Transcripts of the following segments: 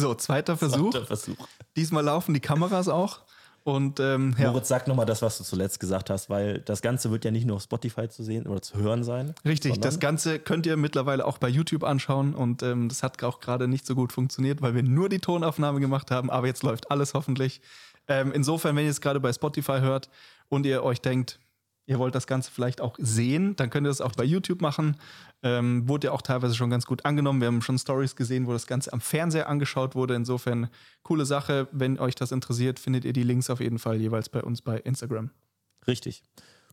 So, zweiter Versuch. Zweiter Versuch. Diesmal laufen die Kameras auch. Und ähm, ja, Moritz, sag nochmal das, was du zuletzt gesagt hast, weil das Ganze wird ja nicht nur auf Spotify zu sehen oder zu hören sein. richtig, das Ganze könnt ihr mittlerweile auch bei YouTube anschauen. Und ähm, das hat auch gerade nicht so gut funktioniert, weil wir nur die Tonaufnahme gemacht haben. Aber jetzt läuft alles hoffentlich. Ähm, insofern, wenn ihr es gerade bei Spotify hört und ihr euch denkt, ihr wollt das Ganze vielleicht auch sehen, dann könnt ihr das auch bei YouTube machen. Ähm, wurde ja auch teilweise schon ganz gut angenommen. Wir haben schon Stories gesehen, wo das Ganze am Fernseher angeschaut wurde. Insofern coole Sache. Wenn euch das interessiert, findet ihr die Links auf jeden Fall jeweils bei uns bei Instagram. Richtig.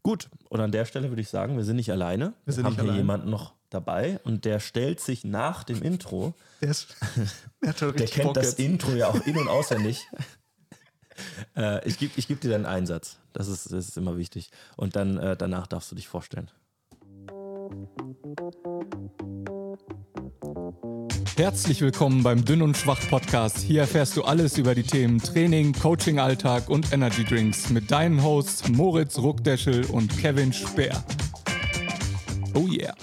Gut, und an der Stelle würde ich sagen, wir sind nicht alleine. Wir sind haben nicht hier alleine. jemanden noch dabei und der stellt sich nach dem Intro, Der, ist, der der kennt Bock das jetzt. Intro ja auch in- und auswendig. äh, ich gebe ich geb dir deinen Einsatz. Das ist, das ist immer wichtig. Und dann äh, danach darfst du dich vorstellen. Herzlich willkommen beim Dünn und Schwach Podcast. Hier erfährst du alles über die Themen Training, Coaching, Alltag und Energy Drinks mit deinen Hosts Moritz Ruckdeschel und Kevin Speer. Oh yeah.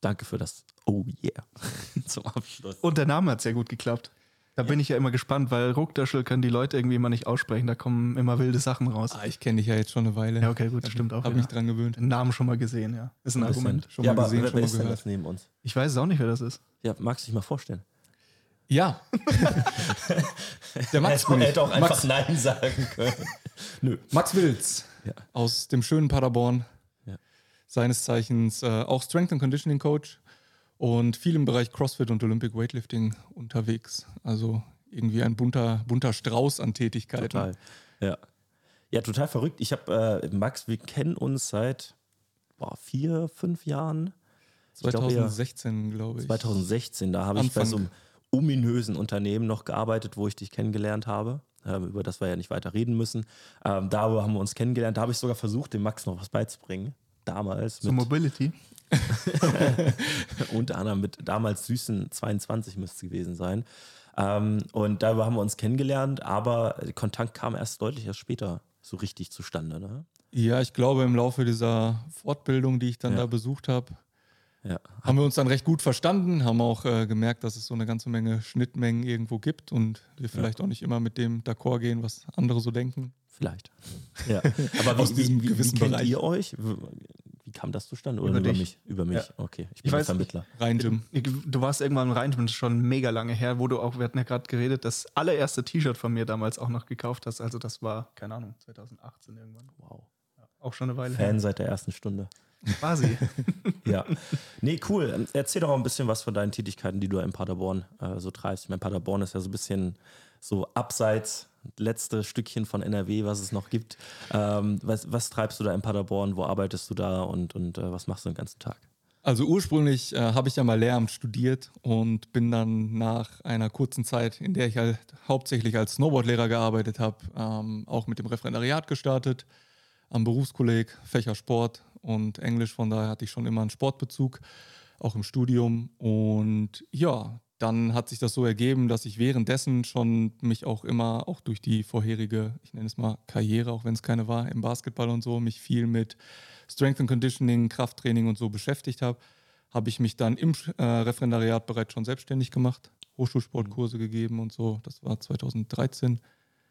Danke für das Oh yeah zum Abschluss. Und der Name hat sehr gut geklappt. Da bin ich ja immer gespannt, weil Ruckdöschel können die Leute irgendwie immer nicht aussprechen. Da kommen immer wilde Sachen raus. Ah, ich kenne dich ja jetzt schon eine Weile. Ja, okay, gut, das stimmt auch. Hab wieder. mich dran gewöhnt. Den Namen schon mal gesehen, ja. Ist ein, Ein. Argument. Schon ja, mal aber gesehen, wer, schon wer mal ist denn das neben uns? Ich weiß es auch nicht, wer das ist. Ja, magst du dich mal vorstellen? Ja. Der Max er hätte auch einfach Max, Nein sagen können. Nö. Max Wilz Ja. aus dem schönen Paderborn. Ja. Seines Zeichens äh, auch Strength and Conditioning Coach und viel im Bereich CrossFit und Olympic Weightlifting unterwegs. Also irgendwie ein bunter, bunter Strauß an Tätigkeiten. Total. Ja. Ja, total verrückt. Ich habe, äh, Max, wir kennen uns seit boah, vier, fünf Jahren. Ich glaub eher 2016, glaube ich. 2016, da habe ich bei so einem ominösen Unternehmen noch gearbeitet, wo ich dich kennengelernt habe, ähm, über das wir ja nicht weiter reden müssen. Ähm, da haben wir uns kennengelernt. Da habe ich sogar versucht, dem Max noch was beizubringen. Damals So mit, Mobility. unter anderem mit damals süßen 22 müsste es gewesen sein. Ähm, und darüber haben wir uns kennengelernt, aber Kontakt kam erst deutlich erst später so richtig zustande. Ne? Ja, ich glaube, im Laufe dieser Fortbildung, die ich dann Ja. da besucht habe, Ja. haben wir uns dann recht gut verstanden, haben auch äh, gemerkt, dass es so eine ganze Menge Schnittmengen irgendwo gibt und wir vielleicht auch nicht immer mit dem d'accord gehen, was andere so denken. Vielleicht. Ja. Aber wie, Aus diesem wie, wie, wie gewissen kennt Bereich. ihr euch? Kam das zustande? Oder Über über dich. mich? Über mich, Ja. okay. Ich bin Ich weiß- Vermittler. Rein. Du warst irgendwann rein, das ist schon mega lange her, wo du auch, wir hatten ja gerade geredet, das allererste T-Shirt von mir damals auch noch gekauft hast. Also das war, keine Ahnung, 2018 irgendwann. Wow. Auch schon eine Weile Fan seit der ersten Stunde. her. Quasi. Ja. Nee, cool. Erzähl doch auch ein bisschen was von deinen Tätigkeiten, die du in Paderborn äh, so treibst. Ich meine, Paderborn ist ja so ein bisschen so abseits, letzte Stückchen von NRW, was es noch gibt. Ähm, was, was treibst du da in Paderborn? Wo arbeitest du da und, und äh, was machst du den ganzen Tag? Also ursprünglich äh, habe ich ja mal Lehramt studiert und bin dann nach einer kurzen Zeit, in der ich halt hauptsächlich als Snowboardlehrer gearbeitet habe, ähm, auch mit dem Referendariat gestartet, am Berufskolleg, Fächer Sport und Englisch. Von daher hatte ich schon immer einen Sportbezug, auch im Studium. Und ja, dann hat sich das so ergeben, dass ich währenddessen schon mich auch immer, auch durch die vorherige, ich nenne es mal Karriere, auch wenn es keine war, im Basketball und so, mich viel mit Strength and Conditioning, Krafttraining und so beschäftigt habe, habe ich mich dann im äh, Referendariat bereits schon selbstständig gemacht, Hochschulsportkurse gegeben und so. Das war 2013.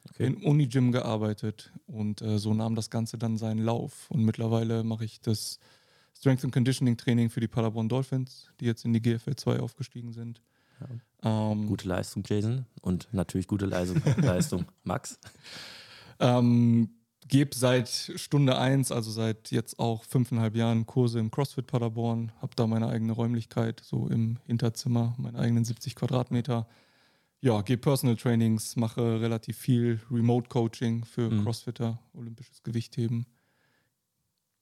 Okay. Im Unigym gearbeitet und äh, so nahm das Ganze dann seinen Lauf. Und mittlerweile mache ich das Strength and Conditioning Training für die Paderborn Dolphins, die jetzt in die GFL 2 aufgestiegen sind. Ähm, Gute Leistung, Jason. Und natürlich gute Leistung, Leistung Max. Ähm, gebe seit Stunde 1, also seit jetzt auch fünfeinhalb Jahren Kurse im CrossFit Paderborn, habe da meine eigene Räumlichkeit, so im Hinterzimmer, meine eigenen 70 Quadratmeter. Ja, gebe Personal Trainings, mache relativ viel Remote Coaching für Mhm. Crossfitter, olympisches Gewichtheben.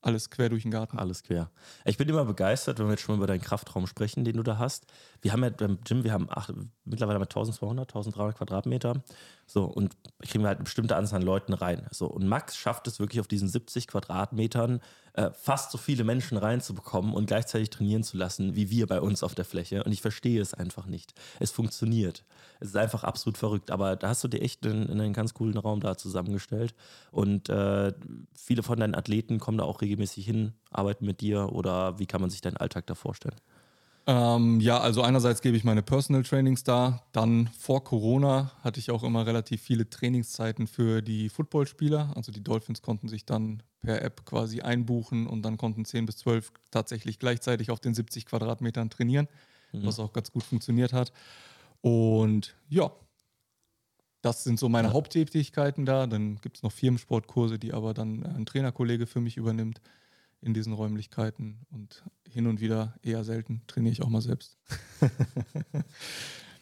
Alles quer durch den Garten. Alles quer. Ich bin immer begeistert, wenn wir jetzt schon über deinen Kraftraum sprechen, den du da hast. Wir haben ja beim Gym, wir haben acht, mittlerweile haben wir 1200, 1300 Quadratmeter. So, und kriegen wir halt eine bestimmte Anzahl an Leuten rein. So, und Max schafft es wirklich auf diesen 70 Quadratmetern äh, fast so viele Menschen reinzubekommen und gleichzeitig trainieren zu lassen, wie wir bei uns auf der Fläche. Und ich verstehe es einfach nicht. Es funktioniert. Es ist einfach absolut verrückt. Aber da hast du dir echt in, in einen ganz coolen Raum da zusammengestellt. Und äh, viele von deinen Athleten kommen da auch regelmäßig hin, arbeiten mit dir oder wie kann man sich deinen Alltag da vorstellen? Ähm, ja, also einerseits gebe ich meine Personal Trainings da. Dann vor Corona hatte ich auch immer relativ viele Trainingszeiten für die Footballspieler. Also die Dolphins konnten sich dann per App quasi einbuchen und dann konnten 10 bis 12 tatsächlich gleichzeitig auf den 70 Quadratmetern trainieren, was auch ganz gut funktioniert hat. Und ja, das sind so meine Haupttätigkeiten da. Dann gibt es noch Firmensportkurse, die aber dann ein Trainerkollege für mich übernimmt in diesen Räumlichkeiten. Und hin und wieder, eher selten, trainiere ich auch mal selbst.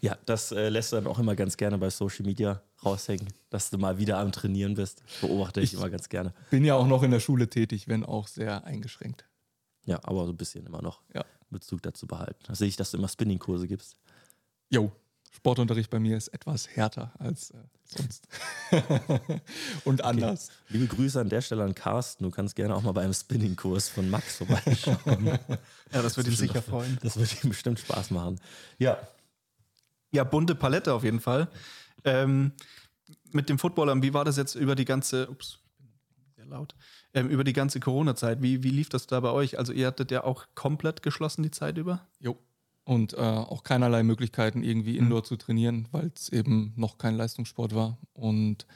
Ja, das äh, lässt du dann auch immer ganz gerne bei Social Media raushängen, dass du mal wieder am Trainieren bist. Beobachte ich, Ich- immer ganz gerne. Bin ja auch noch in der Schule tätig, wenn auch sehr eingeschränkt. Ja, aber so ein bisschen immer noch Ja. Bezug dazu behalten. Da sehe ich, dass du immer Spinning-Kurse gibst. Jo, Sportunterricht bei mir ist etwas härter als äh, sonst. und anders. Liebe Grüße an der Stelle an Carsten. Du kannst gerne auch mal bei einem Spinning-Kurs von Max vorbeischauen. Ja, das würde ihn sicher freuen. das wird ihm bestimmt Spaß machen. Ja, Ja, bunte Palette auf jeden Fall. Ähm, mit dem Footballern, wie war das jetzt über die ganze, ups, sehr laut, ähm, über die ganze Corona-Zeit? Wie, wie lief das da bei euch? Also ihr hattet ja auch komplett geschlossen die Zeit über? Jo. Und äh, auch keinerlei Möglichkeiten, irgendwie Indoor zu trainieren, weil es eben noch kein Leistungssport war. Und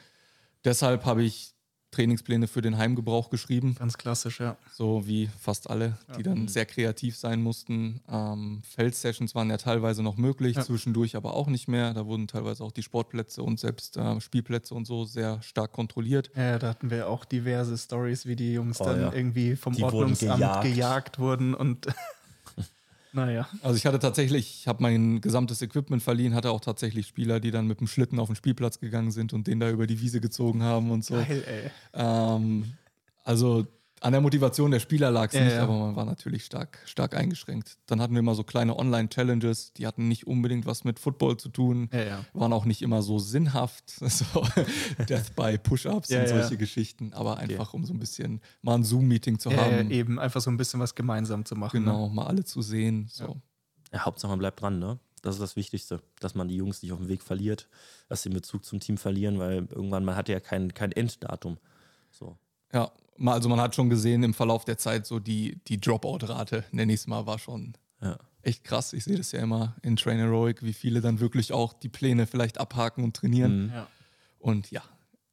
deshalb habe ich Trainingspläne für den Heimgebrauch geschrieben, Ganz klassisch, ja. so wie fast alle, die dann sehr kreativ sein mussten. Ähm, Feldsessions waren ja teilweise noch möglich, Ja. zwischendurch aber auch nicht mehr. Da wurden teilweise auch die Sportplätze und selbst äh, Spielplätze und so sehr stark kontrolliert. Ja, da hatten wir auch diverse Stories, wie die Jungs Oh, dann ja. irgendwie vom Die wurden Ordnungsamt gejagt. gejagt. wurden und naja. Also ich hatte tatsächlich, ich habe mein gesamtes Equipment verliehen, hatte auch tatsächlich Spieler, die dann mit dem Schlitten auf den Spielplatz gegangen sind und den da über die Wiese gezogen haben und so. Geil, ey. Ähm, also an der Motivation der Spieler lag es Ja, nicht, ja. aber man war natürlich stark, stark eingeschränkt. Dann hatten wir immer so kleine Online-Challenges, die hatten nicht unbedingt was mit Football zu tun, Ja, ja. waren auch nicht immer so sinnhaft, so Death by Push-Ups Ja, und ja. solche Geschichten, aber einfach um so ein bisschen mal ein Zoom-Meeting zu Ja, ja, haben, eben einfach so ein bisschen was gemeinsam zu machen. Ne? genau, mal alle zu sehen. So. Ja, Hauptsache man bleibt dran, ne? Das ist das Wichtigste, dass man die Jungs nicht auf dem Weg verliert, dass sie den Bezug zum Team verlieren, weil irgendwann, man hat ja kein, kein Enddatum. So. Ja, also man hat schon gesehen im Verlauf der Zeit so die, die Dropout-Rate, nenne ich es mal, war schon Ja. echt krass. Ich sehe das ja immer in Train Heroic, wie viele dann wirklich auch die Pläne vielleicht abhaken und trainieren. Mhm. Ja. Und ja,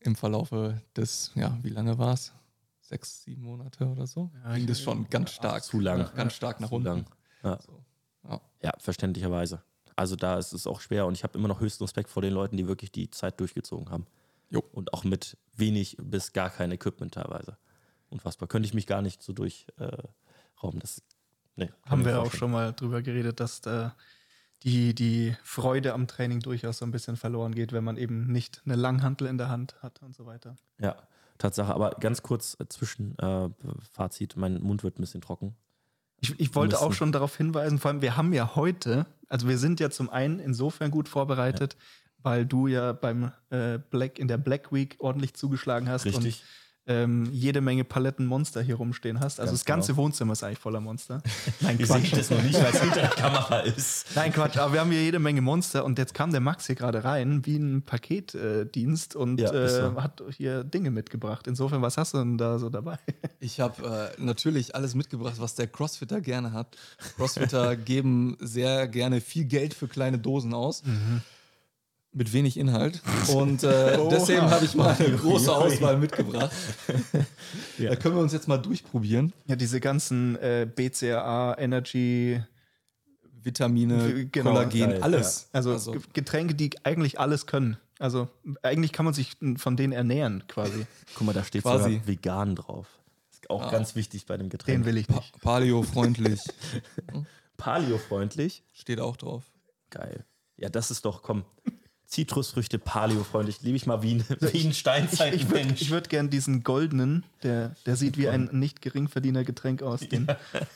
im Verlaufe des, ja, wie lange war es? Sechs, sieben Monate oder so? Ja, ging das schon ganz stark. Zu lang. Ganz stark nach unten. lang. Ja. So. Ja. ja, verständlicherweise. Also da ist es auch schwer und ich habe immer noch höchsten Respekt vor den Leuten, die wirklich die Zeit durchgezogen haben. Jo. Und auch mit wenig bis gar kein Equipment teilweise. Unfassbar. Könnte ich mich gar nicht so durchrauben. Äh, nee, Haben wir auch schon mal drüber geredet, dass da die, die Freude am Training durchaus so ein bisschen verloren geht, wenn man eben nicht eine Langhantel in der Hand hat und so weiter. Ja, Tatsache. Aber ganz kurz äh, zwischen äh, Fazit, mein Mund wird ein bisschen trocken. Ich, ich wollte auch schon darauf hinweisen, vor allem, wir haben ja heute, also wir sind ja zum einen insofern gut vorbereitet, weil du ja beim äh, Black in der Black Week ordentlich zugeschlagen hast und ähm, jede Menge Paletten Monster hier rumstehen hast. Also Ganz das ganze genau. Wohnzimmer ist eigentlich voller Monster. Nein, Quatsch. seht das noch nicht, weil es hinter der Kamera ist. Nein, Quatsch, aber wir haben hier jede Menge Monster und jetzt kam der Max hier gerade rein, wie ein Paketdienst äh, und Ja, äh, so. hat hier Dinge mitgebracht. Insofern, was hast du denn da so dabei? Ich habe äh, natürlich alles mitgebracht, was der Crossfitter gerne hat. Crossfitter geben sehr gerne viel Geld für kleine Dosen aus. Mit wenig Inhalt. Und äh, deswegen habe ich mal eine große. Auswahl mitgebracht. Da können wir uns jetzt mal durchprobieren. Ja, diese ganzen äh, BCAA, Energy, Vitamine, Genau, Kollagen, geil, alles. also, Ge- Getränke, die eigentlich alles können. Also eigentlich kann man sich von denen ernähren quasi. Guck mal, da steht Quasi. sogar vegan drauf. Ist auch Ah. ganz wichtig bei dem Getränk. Den will ich Pa nicht. Paleo-freundlich Paleo-freundlich. steht auch drauf. Geil. Ja, das ist doch, komm. Zitrusfrüchte, Paleo-freundlich. Liebe ich mal wie ein, wie ein Ich, ich würde Steinzeitmensch. ich würd gern diesen goldenen, der, der sieht wie ein nicht geringverdiener Getränk aus. Den.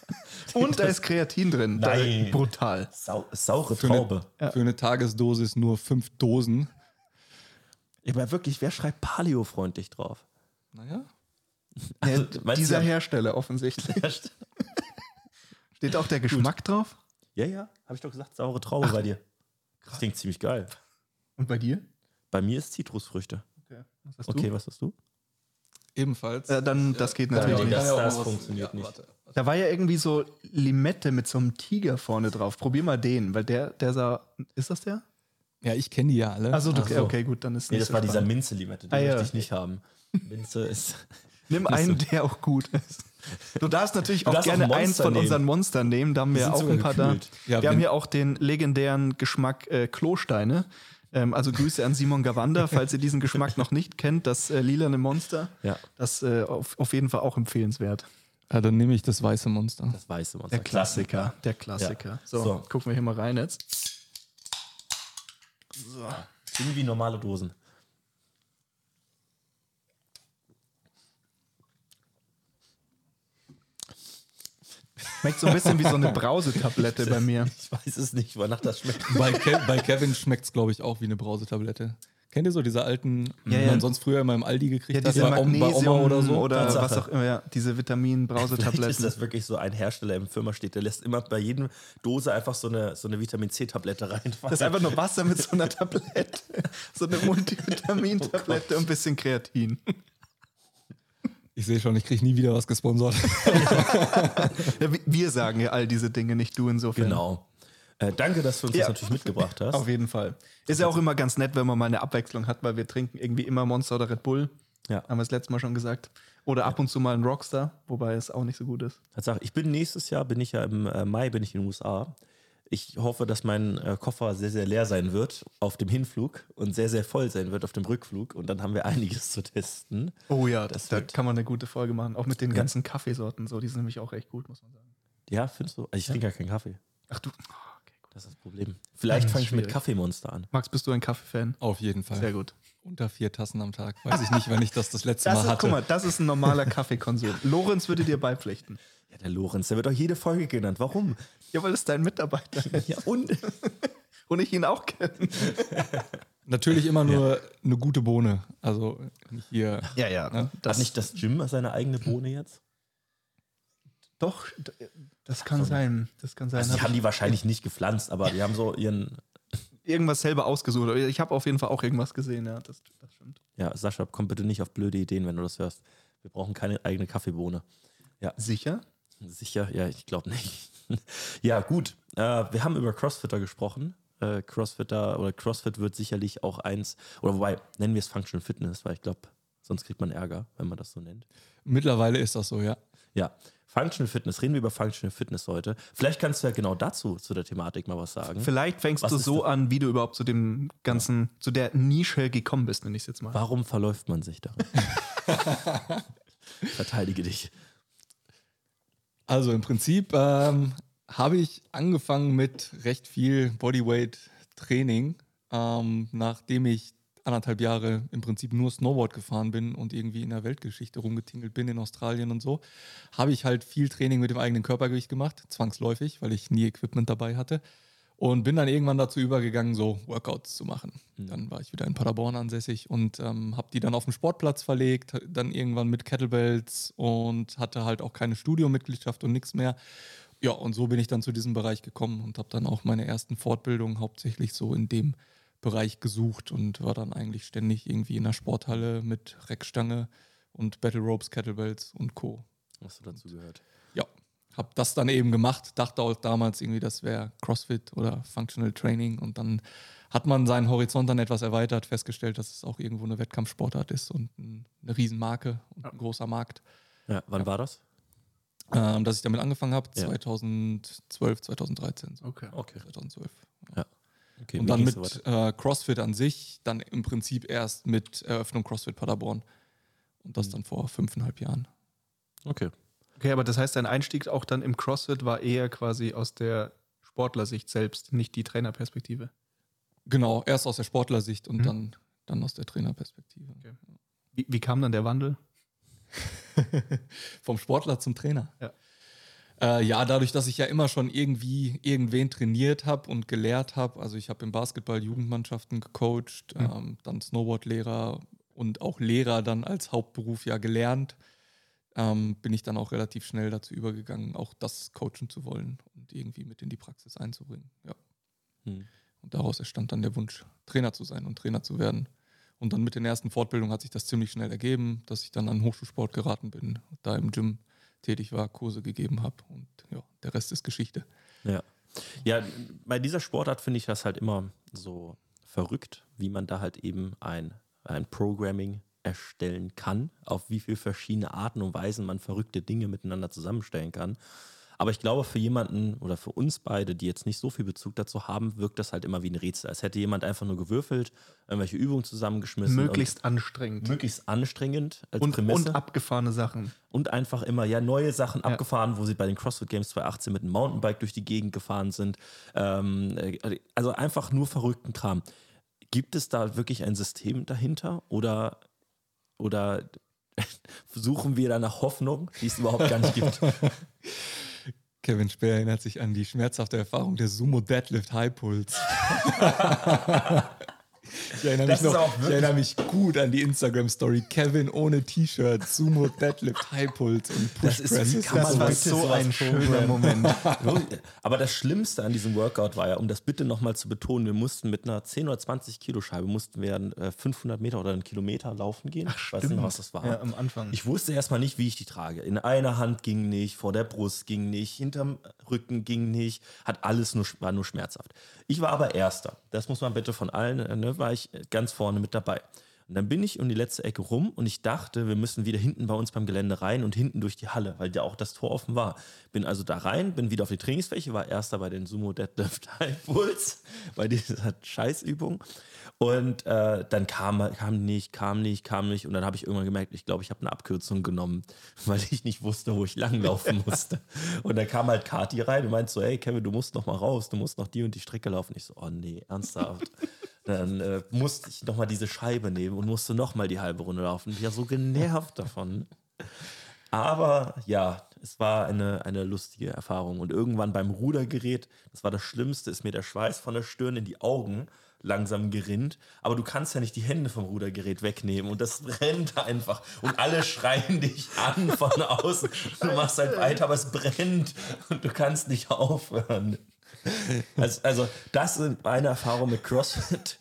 Und da ist Kreatin drin. Da- Nein. brutal. Sau, saure Für eine, Traube. für eine Tagesdosis nur fünf Dosen. Aber wirklich, wer schreibt Paleo-freundlich drauf? Naja. Also, Ja, dieser Hersteller offensichtlich. Steht auch der Geschmack drauf? Ja, ja, habe ich doch gesagt, saure Traube bei dir. Das klingt ziemlich geil. Und bei dir? Bei mir ist Zitrusfrüchte. Okay. Was hast du? Okay, was hast du? Ebenfalls. Äh, dann, das geht Ja, natürlich nicht. das- ja auch das funktioniert nicht. warte. Da war ja irgendwie so Limette mit so einem Tiger vorne drauf. Probier mal den, weil der, der sah. Ist das der? Ja, ich kenne die ja alle. Also Ach okay, so. okay, gut, dann ist Nee, nicht das so war dieser. Minze-Limette, die Ah, ja. möchte ich nicht haben. Minze ist. Nimm einen, der auch gut ist. Du darfst natürlich Du auch darfst auch gerne ein eins von nehmen. unseren Monstern nehmen. Da haben wir auch ein paar gekühlt. da. Ja, wir haben hier auch den legendären Geschmack äh, Klosteine. Ähm, also Grüße an Simon Gawanda, falls ihr diesen Geschmack noch nicht kennt, das äh, lilane Monster. Ja. Das äh, auf, auf jeden Fall auch empfehlenswert. ja, dann nehme ich das weiße Monster. Das weiße Monster. Der Klassiker, der Klassiker. Ja. So, So. gucken wir hier mal rein jetzt. Sind wie normale Dosen. Schmeckt so ein bisschen wie so eine Brausetablette bei mir. Ich weiß es nicht, wonach das schmeckt. Bei, Ke bei Kevin schmeckt es, glaube ich, auch wie eine Brausetablette. Kennt ihr so diese alten, die ja. man sonst früher immer im Aldi gekriegt Ja, hat? diese bei, Om- bei Magnesium Oma oder so? oder Tatsache. was auch immer, ja, diese Vielleicht ist Vitamin-Brausetabletten. das wirklich so ein Hersteller im Firma steht, der lässt immer bei jedem Dose einfach so eine, so eine Vitamin C-Tablette rein. Das ist einfach nur Wasser mit so einer Tablette. So eine Multivitamin-Tablette und ein bisschen Kreatin. Ich sehe schon, ich kriege nie wieder was gesponsert. Ja, wir- sagen ja all diese Dinge, nicht du insofern. Genau. Äh, danke, dass du uns Ja. das natürlich mitgebracht hast. Auf jeden Fall. Ist ja auch immer ganz nett, wenn man mal eine Abwechslung hat, weil wir trinken irgendwie immer Monster oder Red Bull. Ja. Haben wir das letzte Mal schon gesagt. Oder ab und zu mal ein Rockstar, wobei es auch nicht so gut ist. Tatsache, ich bin nächstes Jahr, bin ich ja im äh, Mai, bin ich in den USA. Ich hoffe, dass mein äh, Koffer sehr, sehr leer sein wird auf dem Hinflug und sehr, sehr voll sein wird auf dem Rückflug. Und dann haben wir einiges zu testen. Oh ja, Das da wird- kann man eine gute Folge machen. Auch mit den ganzen Kaffeesorten. So, die sind nämlich auch echt gut, muss man sagen. Ja, findest du? Also ich trinke ja keinen Kaffee. Ach du. Okay, gut. Das ist das Problem. Vielleicht fange ich mit. Kaffeemonster an. Max, bist du ein Kaffeefan? Auf jeden Fall. Sehr gut. Unter vier Tassen am Tag. Weiß ich nicht, wenn ich das das letzte Das Mal ist, hatte. guck mal, das ist ein normaler Kaffeekonsum. Lorenz würde dir beipflichten. Ja, der Lorenz, der wird auch jede Folge genannt. Warum? Ja, weil es dein Mitarbeiter ist. Ja, und? Und ich ihn auch kenne. Natürlich immer nur eine gute Bohne. Also hier. Ja, ja. Ne? Das, Hat nicht das Gym seine eigene Bohne jetzt? doch, das kann sein. Das kann sein. Also die Hab haben die wahrscheinlich nicht gepflanzt, aber die haben so ihren. irgendwas selber ausgesucht. Ich habe auf jeden Fall auch irgendwas gesehen, ja. Das, das stimmt. Ja, Sascha, komm bitte nicht auf blöde Ideen, wenn du das hörst. Wir brauchen keine eigene Kaffeebohne. Sicher? Sicher? Ja, ich glaube nicht. ja, gut. Äh, wir haben über Crossfitter gesprochen. Äh, Crossfitter oder Crossfit wird sicherlich auch eins, oder wobei, nennen wir es Functional Fitness, weil ich glaube, sonst kriegt man Ärger, wenn man das so nennt. Mittlerweile ist das so, ja. Ja, Functional Fitness, reden wir über Functional Fitness heute. Vielleicht kannst du ja genau dazu, zu der Thematik mal was sagen. Vielleicht fängst Was du so das? an, wie du überhaupt zu dem ganzen, zu der Nische gekommen bist, nenne ich es jetzt mal. Warum verläuft man sich darin? Verteidige dich. Also im Prinzip ähm, habe ich angefangen mit recht viel Bodyweight-Training, ähm, nachdem ich anderthalb Jahre im Prinzip nur Snowboard gefahren bin und irgendwie in der Weltgeschichte rumgetingelt bin in Australien und so, habe ich halt viel Training mit dem eigenen Körpergewicht gemacht, zwangsläufig, weil ich nie Equipment dabei hatte. Und bin dann irgendwann dazu übergegangen, so Workouts zu machen. Dann war ich wieder in Paderborn ansässig und ähm, habe die dann auf den Sportplatz verlegt, dann irgendwann mit Kettlebells und hatte halt auch keine Studiomitgliedschaft und nichts mehr. Ja, und so bin ich dann zu diesem Bereich gekommen und habe dann auch meine ersten Fortbildungen hauptsächlich so in dem Bereich gesucht und war dann eigentlich ständig irgendwie in der Sporthalle mit Reckstange und Battle Ropes, Kettlebells und Co. Hast du dazu gehört? Ja, habe das dann eben gemacht, dachte auch damals irgendwie, das wäre CrossFit oder Functional Training und dann hat man seinen Horizont dann etwas erweitert, festgestellt, dass es auch irgendwo eine Wettkampfsportart ist und ein, eine Riesenmarke und ein großer Markt. Ja, wann war das? Ähm, dass ich damit angefangen habe, Ja. 2012, 2013. So. Okay. Okay. 2012. okay und dann mit so äh, CrossFit an sich, dann im Prinzip erst mit Eröffnung CrossFit Paderborn. Und das dann vor fünfeinhalb Jahren. Okay. Okay, aber das heißt, dein Einstieg auch dann im CrossFit war eher quasi aus der Sportlersicht selbst, nicht die Trainerperspektive. Genau, erst aus der Sportlersicht und Mhm. dann, dann aus der Trainerperspektive. Okay. Wie, wie kam dann der Wandel? Vom Sportler zum Trainer. Ja. Äh, ja, dadurch, dass ich ja immer schon irgendwie irgendwen trainiert habe und gelehrt habe. Also ich habe im Basketball Jugendmannschaften gecoacht, Mhm. ähm, dann Snowboardlehrer und auch Lehrer dann als Hauptberuf ja gelernt. Ähm, bin ich dann auch relativ schnell dazu übergegangen, auch das coachen zu wollen und irgendwie mit in die Praxis einzubringen. Ja. Hm. Und daraus entstand dann der Wunsch, Trainer zu sein und Trainer zu werden. Und dann mit den ersten Fortbildungen hat sich das ziemlich schnell ergeben, dass ich dann an Hochschulsport geraten bin, da im Gym tätig war, Kurse gegeben habe und ja, der Rest ist Geschichte. Ja. Ja, bei dieser Sportart finde ich das halt immer so verrückt, wie man da halt eben ein, ein Programming erstellen kann, auf wie viele verschiedene Arten und Weisen man verrückte Dinge miteinander zusammenstellen kann. Aber ich glaube, für jemanden oder für uns beide, die jetzt nicht so viel Bezug dazu haben, wirkt das halt immer wie ein Rätsel. Als hätte jemand einfach nur gewürfelt, irgendwelche Übungen zusammengeschmissen. Möglichst anstrengend. Möglichst anstrengend als und, Prämisse. Und abgefahrene Sachen. Und einfach immer, ja, neue Sachen ja. abgefahren, wo sie bei den CrossFit Games 2018 mit einem Mountainbike durch die Gegend gefahren sind. Ähm, äh, also einfach nur verrückten Kram. Gibt es da wirklich ein System dahinter oder, oder suchen wir da nach Hoffnung, die es überhaupt gar nicht gibt? Kevin Speer erinnert sich an die schmerzhafte Erfahrung der Sumo Deadlift High Pulse. Ich erinnere, mich noch, ich erinnere mich gut an die Instagram-Story. Kevin ohne T-Shirt, Sumo, Deadlift, High Pulse und Push das. Ist, das war so ein schöner Moment. Aber das Schlimmste an diesem Workout war ja, um das bitte nochmal zu betonen, wir mussten mit einer 10 oder 20 Kilo Scheibe mussten wir 500 äh, Meter oder einen Kilometer laufen gehen. Ach, ich weiß nicht was das war. Ja, am Anfang. Ich wusste erstmal nicht, wie ich die trage. In einer Hand ging nicht, vor der Brust ging nicht, hinterm Rücken ging nicht, hat alles nur, war nur schmerzhaft. Ich war aber Erster. Das muss man bitte von allen, äh, ne, war ich ganz vorne mit dabei. Und dann bin ich um die letzte Ecke rum und ich dachte, wir müssen wieder hinten bei uns beim Gelände rein und hinten durch die Halle, weil ja auch das Tor offen war. Bin also da rein, bin wieder auf die Trainingsfläche, war erster bei den Sumo Deadlift High Pulse, bei dieser Scheißübung. Und äh, dann kam, kam nicht, kam nicht, kam nicht. Und dann habe ich irgendwann gemerkt, ich glaube, ich habe eine Abkürzung genommen, weil ich nicht wusste, wo ich langlaufen musste. und dann kam halt Kati rein und meinte so, hey Kevin, du musst noch mal raus, du musst noch die und die Strecke laufen. Ich so, oh nee, ernsthaft. dann äh, musste ich noch mal diese Scheibe nehmen und musste noch mal die halbe Runde laufen. Ich war so genervt davon. Aber ja, es war eine, eine lustige Erfahrung. Und irgendwann beim Rudergerät, das war das Schlimmste, ist mir der Schweiß von der Stirn in die Augen langsam gerinnt. Aber du kannst ja nicht die Hände vom Rudergerät wegnehmen und das brennt einfach. Und alle schreien dich an von außen. Du machst halt weiter, aber es brennt und du kannst nicht aufhören. Also, also das sind meine Erfahrungen mit CrossFit.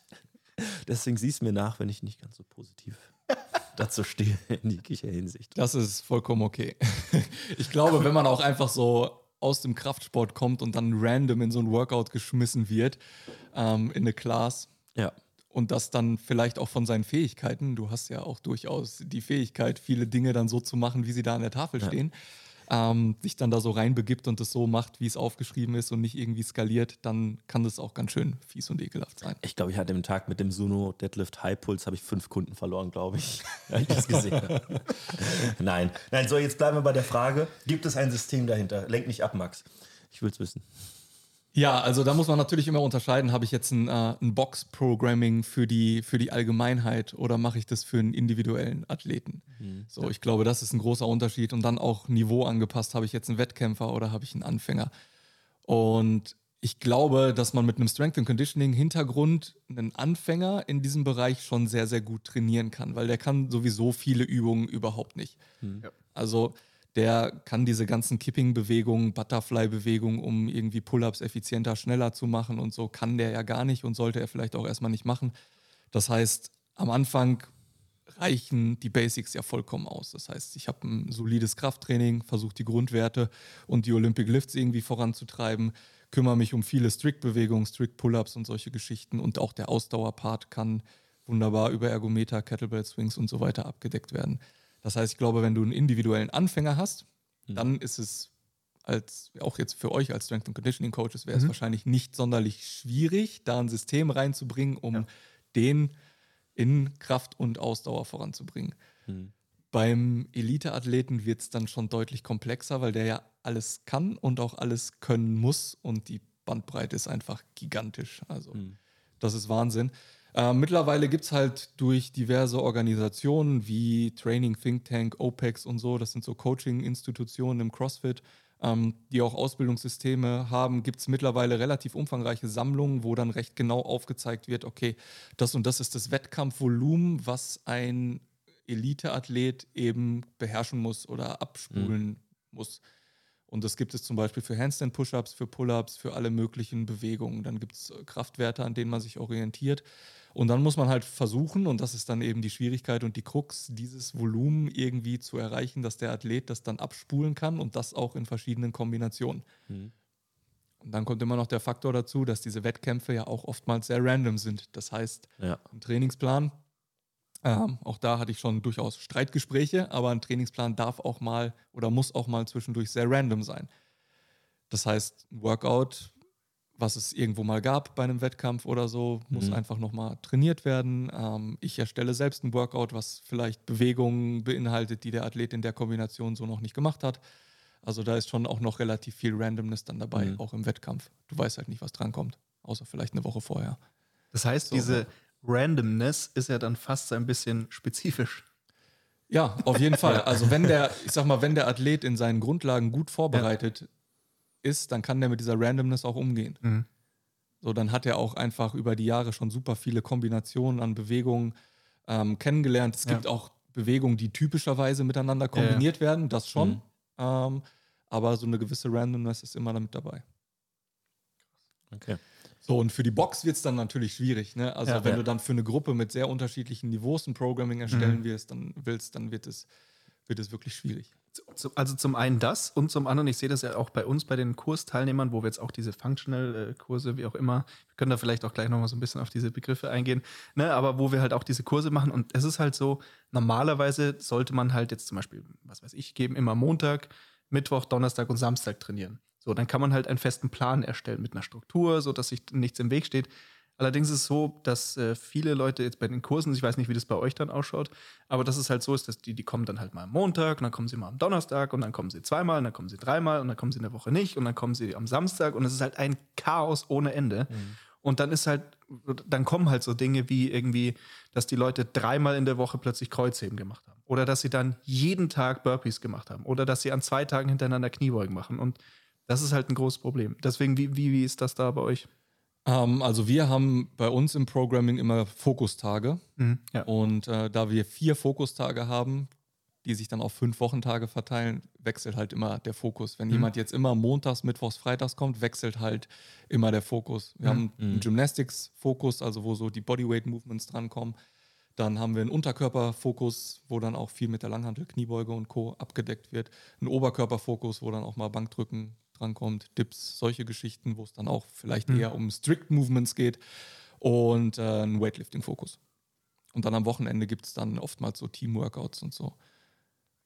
Deswegen siehst du mir nach, wenn ich nicht ganz so positiv dazu stehe in jeglicher Hinsicht. Das ist vollkommen okay. Ich glaube, wenn man auch einfach so aus dem Kraftsport kommt und dann random in so ein Workout geschmissen wird, ähm, in eine Class. Ja. Und das dann vielleicht auch von seinen Fähigkeiten, du hast ja auch durchaus die Fähigkeit, viele Dinge dann so zu machen, wie sie da an der Tafel ja. stehen, ähm, sich dann da so reinbegibt und es so macht, wie es aufgeschrieben ist und nicht irgendwie skaliert, dann kann das auch ganz schön fies und ekelhaft sein. Ich glaube, ich hatte im Tag mit dem Suno Deadlift High Pulse habe ich fünf Kunden verloren, glaube ich, als ich das gesehen habe. Nein, nein, so jetzt bleiben wir bei der Frage: Gibt es ein System dahinter? Lenk nicht ab, Max. Ich will es wissen. Ja, also da muss man natürlich immer unterscheiden, habe ich jetzt ein, äh, ein Box-Programming für die, für die Allgemeinheit oder mache ich das für einen individuellen Athleten? Mhm. So, ich glaube, das ist ein großer Unterschied. Und dann auch Niveau angepasst, habe ich jetzt einen Wettkämpfer oder habe ich einen Anfänger? Und ich glaube, dass man mit einem Strength and Conditioning Hintergrund einen Anfänger in diesem Bereich schon sehr, sehr gut trainieren kann, weil der kann sowieso viele Übungen überhaupt nicht. Mhm. Also der kann diese ganzen Kipping-Bewegungen, Butterfly-Bewegungen, um irgendwie Pull-ups effizienter, schneller zu machen und so, kann der ja gar nicht und sollte er vielleicht auch erstmal nicht machen. Das heißt, am Anfang reichen die Basics ja vollkommen aus. Das heißt, ich habe ein solides Krafttraining, versuche die Grundwerte und die Olympic Lifts irgendwie voranzutreiben, kümmere mich um viele Strict-Bewegungen, Strict-Pull-ups und solche Geschichten und auch der Ausdauerpart kann wunderbar über Ergometer, Kettlebell Swings und so weiter abgedeckt werden. Das heißt, ich glaube, wenn du einen individuellen Anfänger hast, mhm. dann ist es als auch jetzt für euch als Strength and Conditioning Coaches wäre es mhm. wahrscheinlich nicht sonderlich schwierig, da ein System reinzubringen, um ja. den in Kraft und Ausdauer voranzubringen. Mhm. Beim Elite-Athleten wird es dann schon deutlich komplexer, weil der ja alles kann und auch alles können muss und die Bandbreite ist einfach gigantisch. Also mhm. das ist Wahnsinn. Äh, mittlerweile gibt es halt durch diverse Organisationen wie Training Think Tank, OPEX und so, das sind so Coaching-Institutionen im CrossFit, ähm, die auch Ausbildungssysteme haben, gibt es mittlerweile relativ umfangreiche Sammlungen, wo dann recht genau aufgezeigt wird, okay, das und das ist das Wettkampfvolumen, was ein Elite-Athlet eben beherrschen muss oder abspulen mhm. muss. Und das gibt es zum Beispiel für Handstand-Push-Ups, für Pull-Ups, für alle möglichen Bewegungen. Dann gibt es Kraftwerte, an denen man sich orientiert. Und dann muss man halt versuchen, und das ist dann eben die Schwierigkeit und die Krux, dieses Volumen irgendwie zu erreichen, dass der Athlet das dann abspulen kann und das auch in verschiedenen Kombinationen. Mhm. Und dann kommt immer noch der Faktor dazu, dass diese Wettkämpfe ja auch oftmals sehr random sind. Das heißt, ja. ein Trainingsplan ähm, auch da hatte ich schon durchaus Streitgespräche, aber ein Trainingsplan darf auch mal oder muss auch mal zwischendurch sehr random sein. Das heißt, ein Workout, was es irgendwo mal gab bei einem Wettkampf oder so, muss mhm. einfach nochmal trainiert werden. Ähm, ich erstelle selbst ein Workout, was vielleicht Bewegungen beinhaltet, die der Athlet in der Kombination so noch nicht gemacht hat. Also da ist schon auch noch relativ viel Randomness dann dabei, mhm. auch im Wettkampf. Du weißt halt nicht, was drankommt, außer vielleicht eine Woche vorher. Das heißt, so, diese, Randomness ist ja dann fast ein bisschen spezifisch. Ja, auf jeden Fall. Also wenn der, ich sag mal, wenn der Athlet in seinen Grundlagen gut vorbereitet ja. ist, dann kann der mit dieser Randomness auch umgehen. Mhm. So, dann hat er auch einfach über die Jahre schon super viele Kombinationen an Bewegungen ähm, kennengelernt. Es ja. gibt auch Bewegungen, die typischerweise miteinander kombiniert ja, werden, das schon. Mhm. Ähm, aber so eine gewisse Randomness ist immer damit dabei. Okay. So, und für die Box wird es dann natürlich schwierig. Ne? Also, ja, wenn ja. du dann für eine Gruppe mit sehr unterschiedlichen Niveaus ein Programming erstellen mhm. willst, dann willst, dann wird es, wird es wirklich schwierig. Also zum einen das und zum anderen, ich sehe das ja auch bei uns, bei den Kursteilnehmern, wo wir jetzt auch diese Functional-Kurse, wie auch immer, wir können da vielleicht auch gleich nochmal so ein bisschen auf diese Begriffe eingehen, ne, aber wo wir halt auch diese Kurse machen und es ist halt so, normalerweise sollte man halt jetzt zum Beispiel, was weiß ich, geben immer Montag, Mittwoch, Donnerstag und Samstag trainieren. So, dann kann man halt einen festen Plan erstellen mit einer Struktur, sodass sich nichts im Weg steht. Allerdings ist es so, dass äh, viele Leute jetzt bei den Kursen, ich weiß nicht, wie das bei euch dann ausschaut, aber dass es halt so ist, dass die, die kommen dann halt mal am Montag und dann kommen sie mal am Donnerstag und dann kommen sie zweimal und dann kommen sie dreimal und dann kommen sie in der Woche nicht und dann kommen sie am Samstag und es ist halt ein Chaos ohne Ende. Mhm. Und dann ist halt, dann kommen halt so Dinge wie irgendwie, dass die Leute dreimal in der Woche plötzlich Kreuzheben gemacht haben. Oder dass sie dann jeden Tag Burpees gemacht haben. Oder dass sie an zwei Tagen hintereinander Kniebeugen machen. Und das ist halt ein großes Problem. Deswegen, wie, wie, wie ist das da bei euch? Ähm, also wir haben bei uns im Programming immer Fokustage. Mhm, ja. Und äh, da wir vier Fokustage haben, die sich dann auf fünf Wochentage verteilen, wechselt halt immer der Fokus. Wenn mhm. jemand jetzt immer montags, mittwochs, freitags kommt, wechselt halt immer der Fokus. Wir mhm. haben einen mhm. Gymnastics-Fokus, also wo so die Bodyweight-Movements drankommen. Dann haben wir einen Unterkörperfokus, wo dann auch viel mit der Langhantel, Kniebeuge und Co. abgedeckt wird. Einen Oberkörperfokus, wo dann auch mal Bankdrücken, drankommt, Dips, solche Geschichten, wo es dann auch vielleicht mhm. eher um Strict Movements geht und äh, ein Weightlifting-Fokus. Und dann am Wochenende gibt es dann oftmals so Team-Workouts und so.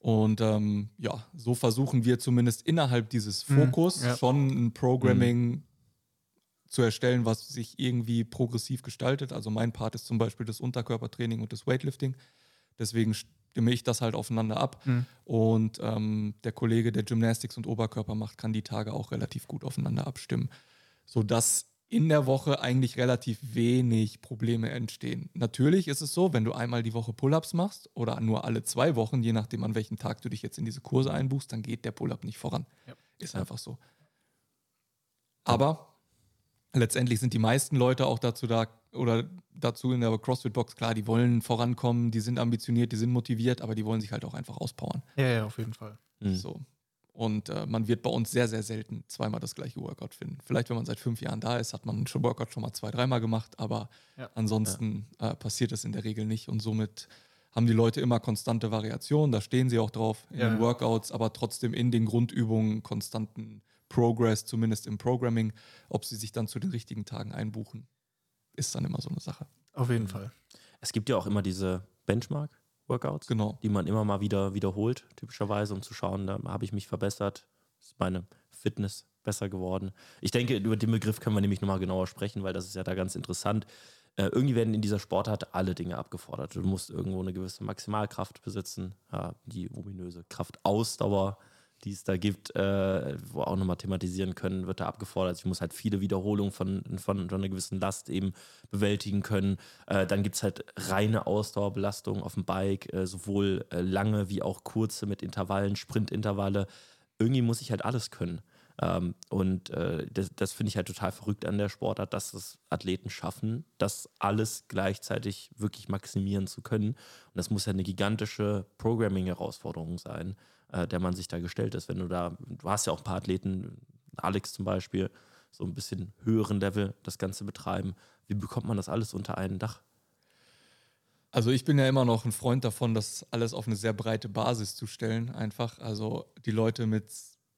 Und ähm, ja, so versuchen wir zumindest innerhalb dieses mhm. Fokus mhm, ja. schon ein Programming mhm. zu erstellen, was sich irgendwie progressiv gestaltet. Also mein Part ist zum Beispiel das Unterkörpertraining und das Weightlifting. Deswegen stimme ich das halt aufeinander ab. Mhm. Und ähm, der Kollege, der Gymnastics und Oberkörper macht, kann die Tage auch relativ gut aufeinander abstimmen. Sodass in der Woche eigentlich relativ wenig Probleme entstehen. Natürlich ist es so, wenn du einmal die Woche Pull-ups machst oder nur alle zwei Wochen, je nachdem an welchem Tag du dich jetzt in diese Kurse einbuchst, dann geht der Pull-up nicht voran. Ja. Ist einfach so. Aber letztendlich sind die meisten Leute auch dazu da oder dazu in der CrossFit-Box, klar, die wollen vorankommen, die sind ambitioniert, die sind motiviert, aber die wollen sich halt auch einfach auspowern. Ja, ja, auf jeden Fall. Mhm. So. Und äh, man wird bei uns sehr, sehr selten zweimal das gleiche Workout finden. Vielleicht, wenn man seit fünf Jahren da ist, hat man schon Workout schon mal zwei, dreimal gemacht, aber ja. ansonsten ja. Äh, passiert das in der Regel nicht. Und somit haben die Leute immer konstante Variationen, da stehen sie auch drauf in ja. den Workouts, aber trotzdem in den Grundübungen konstanten Progress, zumindest im Programming. Ob sie sich dann zu den richtigen Tagen einbuchen, ist dann immer so eine Sache. Auf jeden Fall. Es gibt ja auch immer diese Benchmark-Workouts, genau. die man immer mal wieder wiederholt, typischerweise, um zu schauen, da habe ich mich verbessert, ist meine Fitness besser geworden. Ich denke, über den Begriff können wir nämlich nochmal genauer sprechen, weil das ist ja da ganz interessant. Äh, irgendwie werden in dieser Sportart alle Dinge abgefordert. Du musst irgendwo eine gewisse Maximalkraft besitzen, ja, die ominöse Kraftausdauer die es da gibt, äh, wo auch nochmal thematisieren können, wird da abgefordert. Ich muss halt viele Wiederholungen von, von, von einer gewissen Last eben bewältigen können. Äh, dann gibt es halt reine Ausdauerbelastung auf dem Bike, äh, sowohl äh, lange wie auch kurze mit Intervallen, Sprintintervalle. Irgendwie muss ich halt alles können. Ähm, und äh, das, das finde ich halt total verrückt an der Sportart, dass es Athleten schaffen, das alles gleichzeitig wirklich maximieren zu können. Und das muss ja eine gigantische Programming-Herausforderung sein äh, der man sich da gestellt ist. Wenn du da, du hast ja auch ein paar Athleten, Alex zum Beispiel, so ein bisschen höheren Level das Ganze betreiben. Wie bekommt man das alles unter einem Dach? Also ich bin ja immer noch ein Freund davon, das alles auf eine sehr breite Basis zu stellen. Einfach, also die Leute mit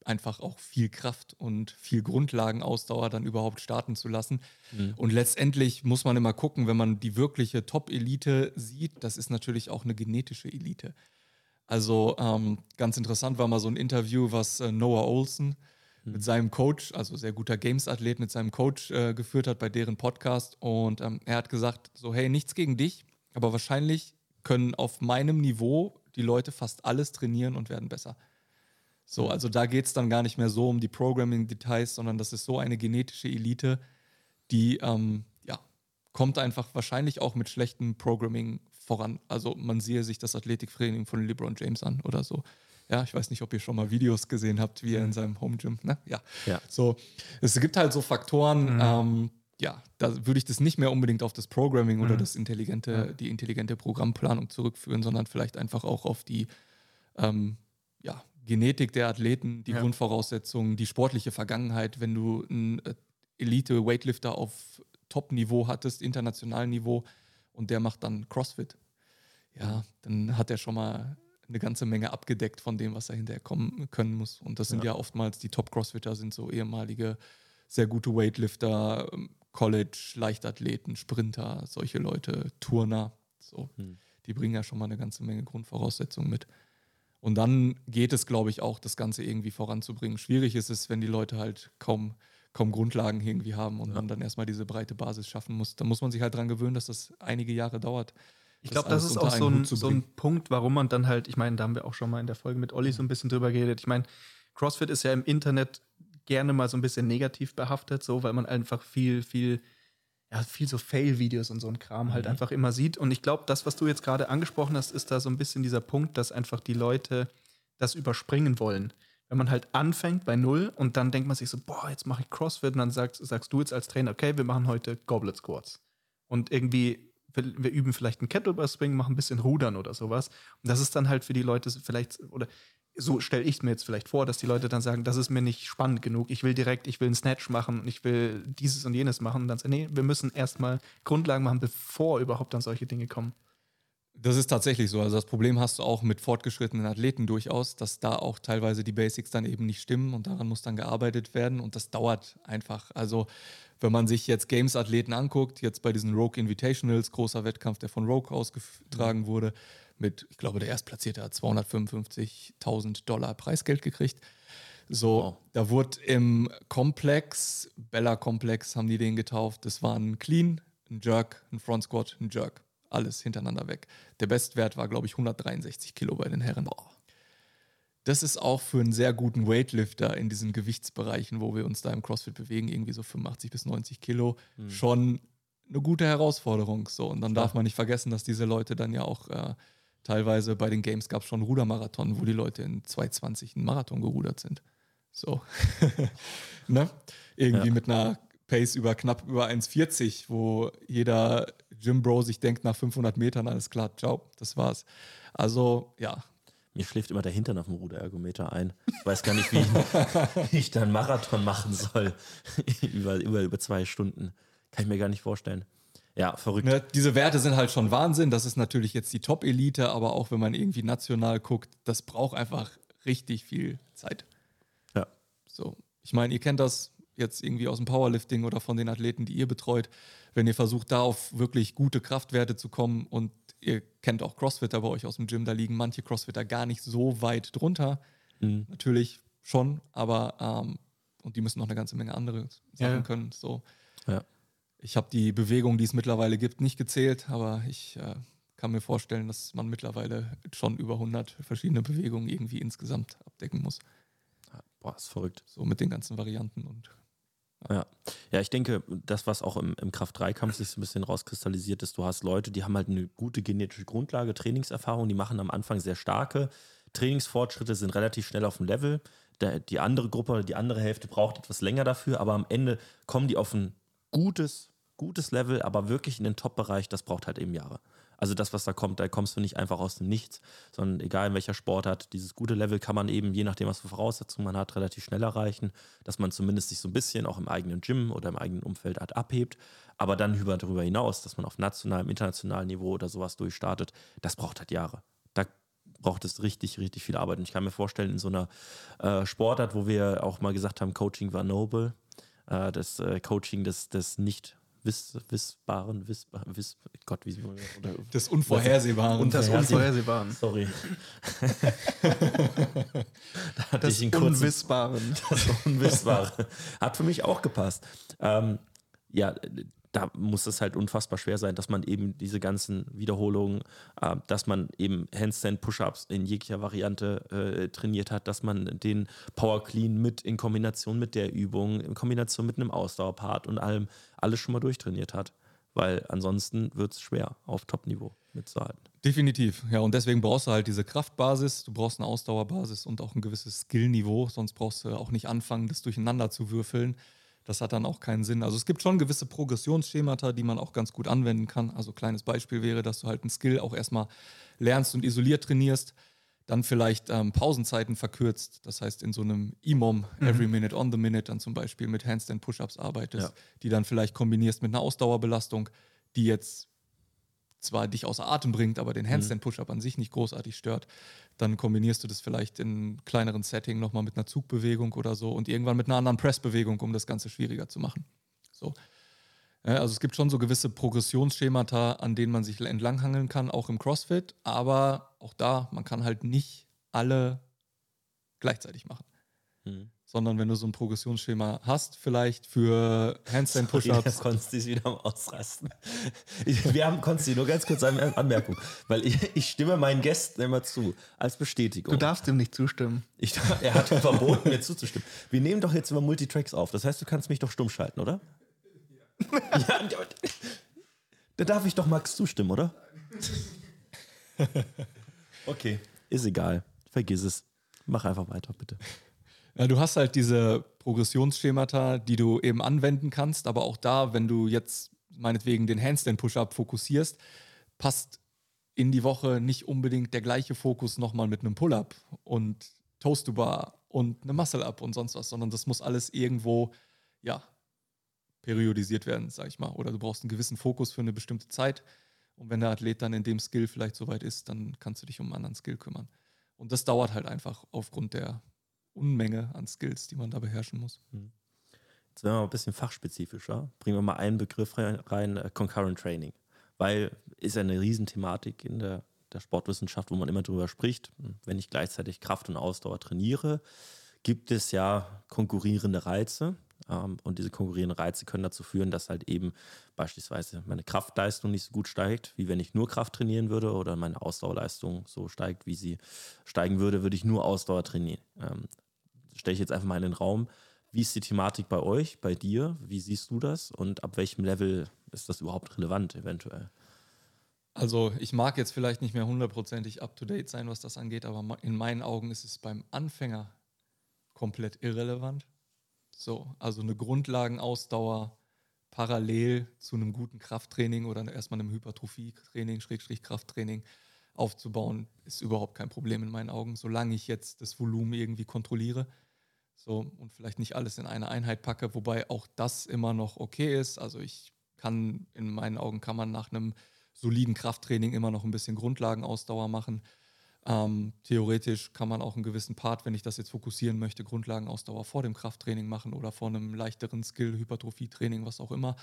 einfach auch viel Kraft und viel Grundlagenausdauer dann überhaupt starten zu lassen. Mhm. Und letztendlich muss man immer gucken, wenn man die wirkliche Top-Elite sieht, das ist natürlich auch eine genetische Elite. Also ähm, ganz interessant war mal so ein Interview, was äh, Noah Olsen mhm. mit seinem Coach, also sehr guter Games-Athlet, mit seinem Coach äh, geführt hat bei deren Podcast. Und ähm, er hat gesagt, so hey, nichts gegen dich, aber wahrscheinlich können auf meinem Niveau die Leute fast alles trainieren und werden besser. So, also da geht es dann gar nicht mehr so um die Programming-Details, sondern das ist so eine genetische Elite, die ähm, ja, kommt einfach wahrscheinlich auch mit schlechtem Programming voran. Also man sehe sich das Athletiktraining von LeBron James an oder so. Ja, ich weiß nicht, ob ihr schon mal Videos gesehen habt, wie er in mhm. seinem Home Gym, ne? Ja. ja. So, es gibt halt so Faktoren, mhm. ähm, ja, da würde ich das nicht mehr unbedingt auf das Programming mhm. oder das intelligente, ja. die intelligente Programmplanung zurückführen, sondern vielleicht einfach auch auf die ähm, ja, Genetik der Athleten, die ja. Grundvoraussetzungen, die sportliche Vergangenheit. Wenn du einen äh, Elite-Weightlifter auf Top-Niveau hattest, internationalen Niveau, und der macht dann CrossFit, ja, dann hat er schon mal eine ganze Menge abgedeckt von dem, was er hinterher kommen können muss. Und das sind ja, ja oftmals die Top-Crossfitter, sind so ehemalige sehr gute Weightlifter, ähm, College, Leichtathleten, Sprinter, solche Leute, Turner. So. Hm. Die bringen ja schon mal eine ganze Menge Grundvoraussetzungen mit. Und dann geht es, glaube ich, auch, das Ganze irgendwie voranzubringen. Schwierig ist es, wenn die Leute halt kaum, kaum Grundlagen irgendwie haben und ja. man dann erstmal diese breite Basis schaffen muss. Da muss man sich halt dran gewöhnen, dass das einige Jahre dauert. Ich glaube, das ist auch so ein, so ein Punkt, warum man dann halt, ich meine, da haben wir auch schon mal in der Folge mit Olli so ein bisschen drüber geredet. Ich meine, CrossFit ist ja im Internet gerne mal so ein bisschen negativ behaftet, so, weil man einfach viel, viel, ja, viel so Fail-Videos und so ein Kram halt mhm. einfach immer sieht. Und ich glaube, das, was du jetzt gerade angesprochen hast, ist da so ein bisschen dieser Punkt, dass einfach die Leute das überspringen wollen. Wenn man halt anfängt bei Null und dann denkt man sich so, boah, jetzt mache ich CrossFit und dann sagst, sagst du jetzt als Trainer, okay, wir machen heute Goblet Squats. Und irgendwie wir üben vielleicht einen Kettlebell Swing, machen ein bisschen Rudern oder sowas. Und das ist dann halt für die Leute vielleicht, oder so stelle ich mir jetzt vielleicht vor, dass die Leute dann sagen, das ist mir nicht spannend genug, ich will direkt, ich will einen Snatch machen, ich will dieses und jenes machen und dann sagen, nee, wir müssen erstmal Grundlagen machen, bevor überhaupt dann solche Dinge kommen. Das ist tatsächlich so. Also das Problem hast du auch mit fortgeschrittenen Athleten durchaus, dass da auch teilweise die Basics dann eben nicht stimmen und daran muss dann gearbeitet werden und das dauert einfach. Also wenn man sich jetzt Games-Athleten anguckt, jetzt bei diesen Rogue Invitationals, großer Wettkampf, der von Rogue ausgetragen mhm. wurde, mit, ich glaube, der Erstplatzierte hat 255.000 Dollar Preisgeld gekriegt. So, wow. da wurde im Komplex, Bella-Komplex haben die den getauft. Das war ein Clean, ein Jerk, ein Front Squat, ein Jerk. Alles hintereinander weg. Der Bestwert war, glaube ich, 163 Kilo bei den Herren. Boah. Das ist auch für einen sehr guten Weightlifter in diesen Gewichtsbereichen, wo wir uns da im CrossFit bewegen, irgendwie so 85 bis 90 Kilo, hm. schon eine gute Herausforderung. So, und dann Klar. darf man nicht vergessen, dass diese Leute dann ja auch äh, Teilweise bei den Games gab es schon Rudermarathon, wo die Leute in 2,20 einen Marathon gerudert sind. So. ne? Irgendwie ja. mit einer Pace über knapp über 1,40, wo jeder Gym Bro sich denkt, nach 500 Metern, alles klar, ciao, das war's. Also, ja. Mir schläft immer der Hintern auf dem Ruderergometer ein. Ich weiß gar nicht, wie ich, wie ich da einen Marathon machen soll. über, über, über zwei Stunden. Kann ich mir gar nicht vorstellen. Ja, verrückt. Ne, diese Werte sind halt schon Wahnsinn. Das ist natürlich jetzt die Top-Elite, aber auch wenn man irgendwie national guckt, das braucht einfach richtig viel Zeit. Ja. So. Ich meine, ihr kennt das jetzt irgendwie aus dem Powerlifting oder von den Athleten, die ihr betreut. Wenn ihr versucht, da auf wirklich gute Kraftwerte zu kommen und ihr kennt auch Crossfitter bei euch aus dem Gym, da liegen manche Crossfitter gar nicht so weit drunter. Mhm. Natürlich schon, aber ähm, und die müssen noch eine ganze Menge andere Sachen ja. können. So. Ja. Ich habe die Bewegung, die es mittlerweile gibt, nicht gezählt, aber ich äh, kann mir vorstellen, dass man mittlerweile schon über 100 verschiedene Bewegungen irgendwie insgesamt abdecken muss. Boah, ist verrückt. So mit den ganzen Varianten und. Ja. ja, ich denke, das, was auch im, im Kraft-3-Kampf sich so ein bisschen rauskristallisiert ist, du hast Leute, die haben halt eine gute genetische Grundlage, Trainingserfahrung, die machen am Anfang sehr starke Trainingsfortschritte, sind relativ schnell auf dem Level. Der, die andere Gruppe, die andere Hälfte braucht etwas länger dafür, aber am Ende kommen die auf ein gutes gutes Level, aber wirklich in den Top-Bereich, das braucht halt eben Jahre. Also das, was da kommt, da kommst du nicht einfach aus dem Nichts, sondern egal in welcher Sportart, dieses gute Level kann man eben, je nachdem, was für Voraussetzungen man hat, relativ schnell erreichen, dass man zumindest sich so ein bisschen auch im eigenen Gym oder im eigenen Umfeld halt abhebt. Aber dann über, darüber hinaus, dass man auf nationalem, internationalem Niveau oder sowas durchstartet, das braucht halt Jahre. Da braucht es richtig, richtig viel Arbeit. Und ich kann mir vorstellen, in so einer äh, Sportart, wo wir auch mal gesagt haben, Coaching war noble, äh, das äh, Coaching des, des nicht Wiss, Wissbaren, Wiss, Wiss, Gott, wie oder, des Unvorhersehbaren. Und das Unvorhersehbaren. Sorry. da das Unwissbaren. Das Unwissbare. Hat für mich auch gepasst. Ähm, ja, da muss es halt unfassbar schwer sein, dass man eben diese ganzen Wiederholungen, äh, dass man eben Handstand Push-Ups in jeglicher Variante äh, trainiert hat, dass man den Power Clean mit in Kombination mit der Übung, in Kombination mit einem Ausdauerpart und allem alles schon mal durchtrainiert hat. Weil ansonsten wird es schwer auf Top-Niveau mitzuhalten. Definitiv, ja. Und deswegen brauchst du halt diese Kraftbasis, du brauchst eine Ausdauerbasis und auch ein gewisses Skillniveau, sonst brauchst du auch nicht anfangen, das durcheinander zu würfeln. Das hat dann auch keinen Sinn. Also es gibt schon gewisse Progressionsschemata, die man auch ganz gut anwenden kann. Also kleines Beispiel wäre, dass du halt einen Skill auch erstmal lernst und isoliert trainierst, dann vielleicht ähm, Pausenzeiten verkürzt. Das heißt, in so einem EMOM, mhm. Every Minute on the Minute, dann zum Beispiel mit Handstand Push-Ups arbeitest, ja. die dann vielleicht kombinierst mit einer Ausdauerbelastung, die jetzt zwar dich außer Atem bringt, aber den Handstand-Push-Up an sich nicht großartig stört. Dann kombinierst du das vielleicht in kleineren Setting nochmal mit einer Zugbewegung oder so und irgendwann mit einer anderen Pressbewegung, um das Ganze schwieriger zu machen. So. Ja, also es gibt schon so gewisse Progressionsschemata, an denen man sich entlanghangeln kann, auch im CrossFit, aber auch da, man kann halt nicht alle gleichzeitig machen. Mhm sondern wenn du so ein Progressionsschema hast, vielleicht für Handstand Push-Ups. Konsti ist wieder am Ausrasten. Wir haben Konsti, nur ganz kurz eine Anmerkung, weil ich, ich stimme meinen Gästen immer zu, als Bestätigung. Du darfst ihm nicht zustimmen. Ich, er hat verboten, mir zuzustimmen. Wir nehmen doch jetzt immer Multitracks auf, das heißt, du kannst mich doch stumm schalten, oder? Ja. ja da darf ich doch Max zustimmen, oder? Okay, ist egal. Vergiss es. Mach einfach weiter, bitte. Ja, du hast halt diese Progressionsschemata, die du eben anwenden kannst, aber auch da, wenn du jetzt meinetwegen den Handstand-Push-Up fokussierst, passt in die Woche nicht unbedingt der gleiche Fokus nochmal mit einem Pull-Up und Toast-to-Bar und einem Muscle-Up und sonst was, sondern das muss alles irgendwo, ja, periodisiert werden, sag ich mal. Oder du brauchst einen gewissen Fokus für eine bestimmte Zeit. Und wenn der Athlet dann in dem Skill vielleicht soweit ist, dann kannst du dich um einen anderen Skill kümmern. Und das dauert halt einfach aufgrund der Unmenge an Skills, die man da beherrschen muss. Hm. Jetzt werden wir mal ein bisschen fachspezifischer. Bringen wir mal einen Begriff rein, rein äh, Concurrent Training. Weil ist eine Riesenthematik in der, der Sportwissenschaft, wo man immer drüber spricht. Wenn ich gleichzeitig Kraft und Ausdauer trainiere, gibt es ja konkurrierende Reize. Ähm, und diese konkurrierenden Reize können dazu führen, dass halt eben beispielsweise meine Kraftleistung nicht so gut steigt, wie wenn ich nur Kraft trainieren würde oder meine Ausdauerleistung so steigt, wie sie steigen würde, würde ich nur Ausdauer trainieren. Ähm, stelle ich jetzt einfach mal in den Raum. Wie ist die Thematik bei euch, bei dir? Wie siehst du das und ab welchem Level ist das überhaupt relevant eventuell? Also ich mag jetzt vielleicht nicht mehr hundertprozentig up-to-date sein, was das angeht, aber in meinen Augen ist es beim Anfänger komplett irrelevant. So, also eine Grundlagenausdauer parallel zu einem guten Krafttraining oder erstmal einem Hypertrophie-Training, Schrägstrich Krafttraining aufzubauen, ist überhaupt kein Problem in meinen Augen, solange ich jetzt das Volumen irgendwie kontrolliere. So, und vielleicht nicht alles in eine Einheit packe, wobei auch das immer noch okay ist. Also ich kann, in meinen Augen kann man nach einem soliden Krafttraining immer noch ein bisschen Grundlagenausdauer machen. Ähm, theoretisch kann man auch einen gewissen Part, wenn ich das jetzt fokussieren möchte, Grundlagenausdauer vor dem Krafttraining machen oder vor einem leichteren Skill-Hypertrophie-Training, was auch immer.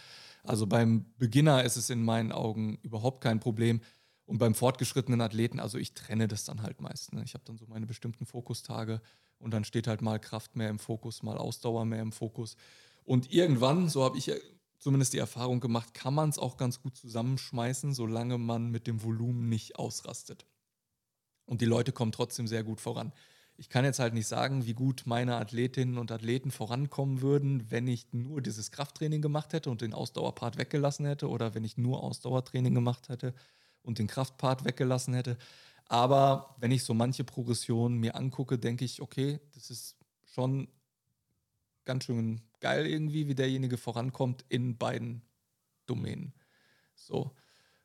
Also beim Beginner ist es in meinen Augen überhaupt kein Problem. Und beim fortgeschrittenen Athleten, also ich trenne das dann halt meist. Ne? Ich habe dann so meine bestimmten Fokustage und dann steht halt mal Kraft mehr im Fokus, mal Ausdauer mehr im Fokus. Und irgendwann, so habe ich zumindest die Erfahrung gemacht, kann man es auch ganz gut zusammenschmeißen, solange man mit dem Volumen nicht ausrastet. Und die Leute kommen trotzdem sehr gut voran. Ich kann jetzt halt nicht sagen, wie gut meine Athletinnen und Athleten vorankommen würden, wenn ich nur dieses Krafttraining gemacht hätte und den Ausdauerpart weggelassen hätte oder wenn ich nur Ausdauertraining gemacht hätte und den Kraftpart weggelassen hätte. Aber wenn ich so manche Progressionen mir angucke, denke ich, okay, das ist schon ganz schön geil irgendwie, wie derjenige vorankommt in beiden Domänen. So.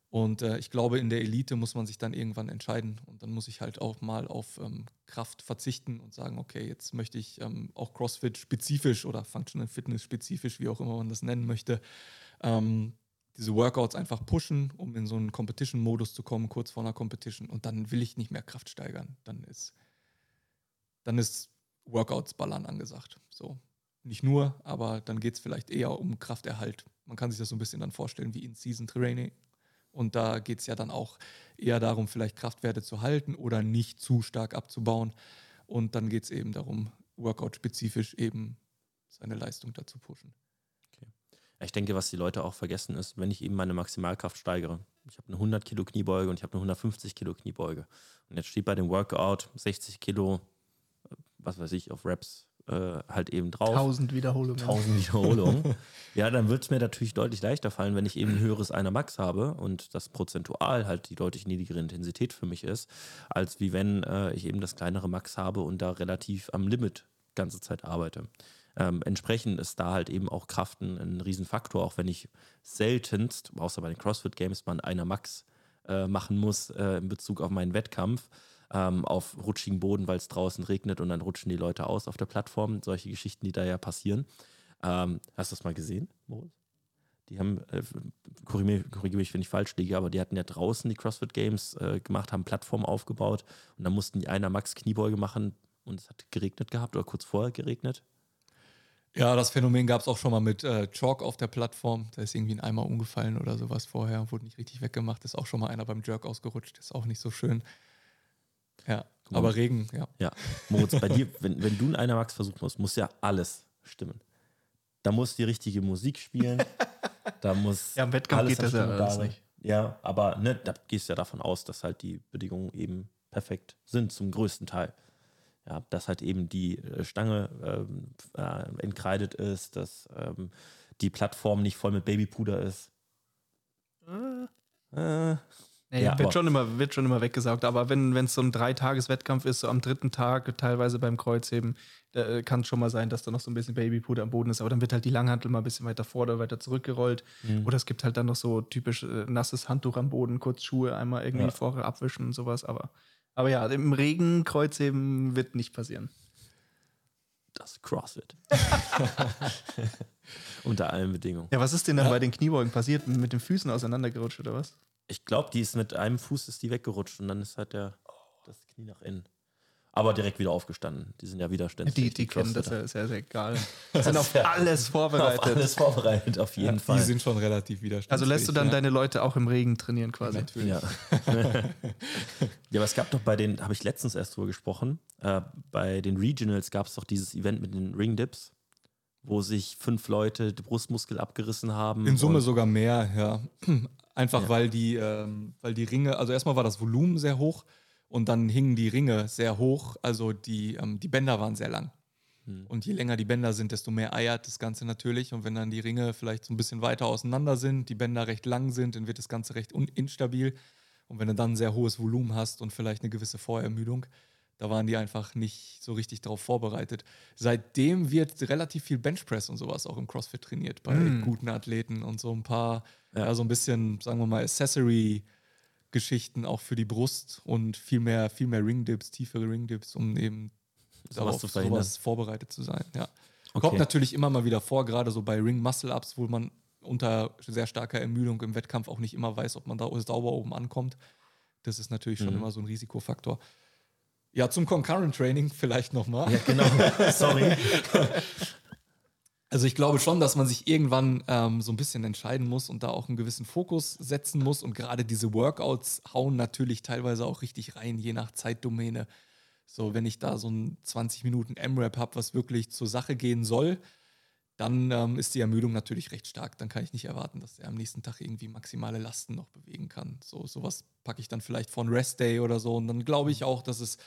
Und äh, ich glaube, in der Elite muss man sich dann irgendwann entscheiden. Und dann muss ich halt auch mal auf ähm, Kraft verzichten und sagen, okay, jetzt möchte ich ähm, auch CrossFit spezifisch oder Functional Fitness spezifisch, wie auch immer man das nennen möchte, ähm, diese Workouts einfach pushen, um in so einen Competition-Modus zu kommen, kurz vor einer Competition. Und dann will ich nicht mehr Kraft steigern. Dann ist, dann ist Workouts ballern angesagt. So. Nicht nur, aber dann geht es vielleicht eher um Krafterhalt. Man kann sich das so ein bisschen dann vorstellen wie In-Season-Training, und da geht es ja dann auch eher darum, vielleicht Kraftwerte zu halten oder nicht zu stark abzubauen. Und dann geht es eben darum, Workout-spezifisch eben seine Leistung dazu pushen. Ich denke, was die Leute auch vergessen ist, wenn ich eben meine Maximalkraft steigere. Ich habe eine 100 Kilo Kniebeuge und ich habe eine 150 Kilo Kniebeuge. Und jetzt steht bei dem Workout 60 Kilo, äh, was weiß ich, auf Reps äh, halt eben drauf. 1000 Wiederholungen. 1000 Wiederholungen. ja, dann wird es mir natürlich deutlich leichter fallen, wenn ich eben ein höheres einer Max habe und das prozentual halt die deutlich niedrigere Intensität für mich ist, als wie wenn äh, ich eben das kleinere Max habe und da relativ am Limit ganze Zeit arbeite. Ähm, entsprechend ist da halt eben auch Kraft ein, ein Riesenfaktor, auch wenn ich seltenst, außer bei den CrossFit Games, mal einer Max äh, machen muss äh, in Bezug auf meinen Wettkampf ähm, auf rutschigen Boden, weil es draußen regnet und dann rutschen die Leute aus auf der Plattform. Solche Geschichten, die da ja passieren. Ähm, hast du das mal gesehen, Moritz? Die haben, äh, korrigiere mich, wenn ich falsch liege, aber die hatten ja draußen die CrossFit Games äh, gemacht, haben Plattformen aufgebaut und dann mussten die einer Max Kniebeuge machen und es hat geregnet gehabt oder kurz vorher geregnet. Ja, das Phänomen gab es auch schon mal mit äh, Chalk auf der Plattform. Da ist irgendwie ein Eimer umgefallen oder sowas vorher, wurde nicht richtig weggemacht. Ist auch schon mal einer beim Jerk ausgerutscht. Ist auch nicht so schön. Ja, aber Regen, ja. Ja, Moritz, bei dir, wenn, wenn du einen einer Max versuchen musst, muss ja alles stimmen. Da muss die richtige Musik spielen. da muss. Ja, im Wettkampf geht das ja alles nicht. Ja, aber ne, da gehst du ja davon aus, dass halt die Bedingungen eben perfekt sind, zum größten Teil. Ja, dass halt eben die äh, Stange ähm, äh, entkreidet ist, dass ähm, die Plattform nicht voll mit Babypuder ist. Äh. Äh. Ja, ja, wird, schon immer, wird schon immer weggesaugt. Aber wenn es so ein Dreitages-Wettkampf ist, so am dritten Tag, teilweise beim Kreuzheben, äh, kann es schon mal sein, dass da noch so ein bisschen Babypuder am Boden ist. Aber dann wird halt die Langhantel mal ein bisschen weiter vor oder weiter zurückgerollt. Mhm. Oder es gibt halt dann noch so typisch äh, nasses Handtuch am Boden, kurz Schuhe einmal irgendwie ja. vorher abwischen und sowas. Aber, aber ja, im Regen Kreuzheben wird nicht passieren. Das CrossFit. Unter allen Bedingungen. Ja, was ist denn dann ja. bei den Kniebeugen passiert? Mit den Füßen auseinandergerutscht oder was? Ich glaube, die ist mit einem Fuß ist die weggerutscht und dann ist halt der, das Knie nach innen. Aber direkt wieder aufgestanden. Die sind ja widerständig. Die, die, die kennen das ja sehr, sehr egal. Die sind auf alles vorbereitet. Auf alles vorbereitet, auf jeden ja, Fall. Die sind schon relativ widerständig. Also lässt du dann ja. deine Leute auch im Regen trainieren quasi. Natürlich. Ja. ja, aber es gab doch bei den, habe ich letztens erst drüber gesprochen, äh, bei den Regionals gab es doch dieses Event mit den Ring Dips wo sich fünf Leute die Brustmuskel abgerissen haben. In Summe sogar mehr, ja. Einfach ja. weil die, ähm, weil die Ringe, also erstmal war das Volumen sehr hoch und dann hingen die Ringe sehr hoch, also die, ähm, die Bänder waren sehr lang. Hm. Und je länger die Bänder sind, desto mehr eiert das Ganze natürlich. Und wenn dann die Ringe vielleicht so ein bisschen weiter auseinander sind, die Bänder recht lang sind, dann wird das Ganze recht instabil. Und wenn du dann ein sehr hohes Volumen hast und vielleicht eine gewisse Vorermüdung, da waren die einfach nicht so richtig darauf vorbereitet. Seitdem wird relativ viel Benchpress und sowas auch im CrossFit trainiert bei mm. guten Athleten und so ein paar, ja. so ein bisschen, sagen wir mal, Accessory-Geschichten auch für die Brust und viel mehr, viel mehr Ringdips, tiefere Ringdips, um eben so darauf sowas vorbereitet zu sein. Ja. Okay. Kommt natürlich immer mal wieder vor, gerade so bei Ring-Muscle-Ups, wo man unter sehr starker Ermüdung im Wettkampf auch nicht immer weiß, ob man da sauber oben ankommt. Das ist natürlich schon mhm. immer so ein Risikofaktor. Ja, zum Concurrent Training vielleicht nochmal. Ja, genau. Sorry. Also ich glaube schon, dass man sich irgendwann ähm, so ein bisschen entscheiden muss und da auch einen gewissen Fokus setzen muss. Und gerade diese Workouts hauen natürlich teilweise auch richtig rein, je nach Zeitdomäne. So, wenn ich da so ein 20 Minuten M-Rap habe, was wirklich zur Sache gehen soll, dann ähm, ist die Ermüdung natürlich recht stark. Dann kann ich nicht erwarten, dass er am nächsten Tag irgendwie maximale Lasten noch bewegen kann. So sowas packe ich dann vielleicht von Rest Day oder so. Und dann glaube ich auch, dass es,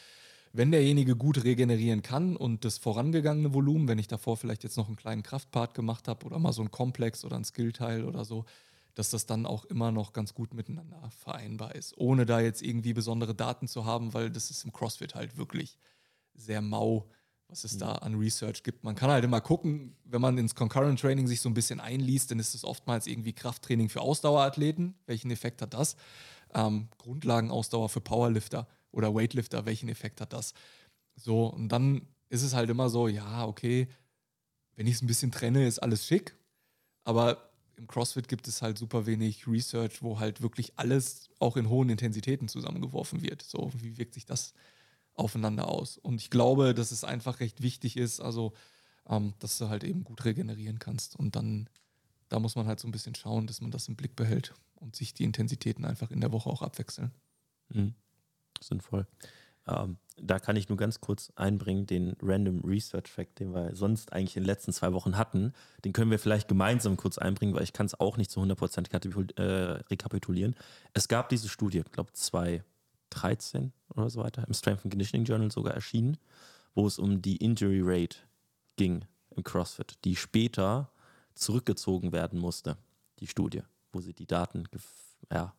wenn derjenige gut regenerieren kann und das vorangegangene Volumen, wenn ich davor vielleicht jetzt noch einen kleinen Kraftpart gemacht habe oder mal so ein Komplex oder ein Skillteil oder so, dass das dann auch immer noch ganz gut miteinander vereinbar ist, ohne da jetzt irgendwie besondere Daten zu haben, weil das ist im CrossFit halt wirklich sehr mau was es da an Research gibt. Man kann halt immer gucken, wenn man ins Concurrent Training sich so ein bisschen einliest, dann ist es oftmals irgendwie Krafttraining für Ausdauerathleten. Welchen Effekt hat das? Ähm, Grundlagenausdauer für Powerlifter oder Weightlifter, welchen Effekt hat das? So, und dann ist es halt immer so, ja, okay, wenn ich es ein bisschen trenne, ist alles schick. Aber im CrossFit gibt es halt super wenig Research, wo halt wirklich alles auch in hohen Intensitäten zusammengeworfen wird. So, wie wirkt sich das aufeinander aus? Und ich glaube, dass es einfach recht wichtig ist, also, ähm, dass du halt eben gut regenerieren kannst. Und dann, da muss man halt so ein bisschen schauen, dass man das im Blick behält und sich die Intensitäten einfach in der Woche auch abwechseln. Mhm. Sinnvoll. Ähm, da kann ich nur ganz kurz einbringen, den Random Research Fact, den wir sonst eigentlich in den letzten zwei Wochen hatten. Den können wir vielleicht gemeinsam kurz einbringen, weil ich kann es auch nicht zu 100% äh, rekapitulieren. Es gab diese Studie, ich glaube 2013 oder so weiter, im Strength and Conditioning Journal sogar erschienen, wo es um die Injury Rate ging im CrossFit, die später zurückgezogen werden musste, die Studie, wo sie die Daten ja, ein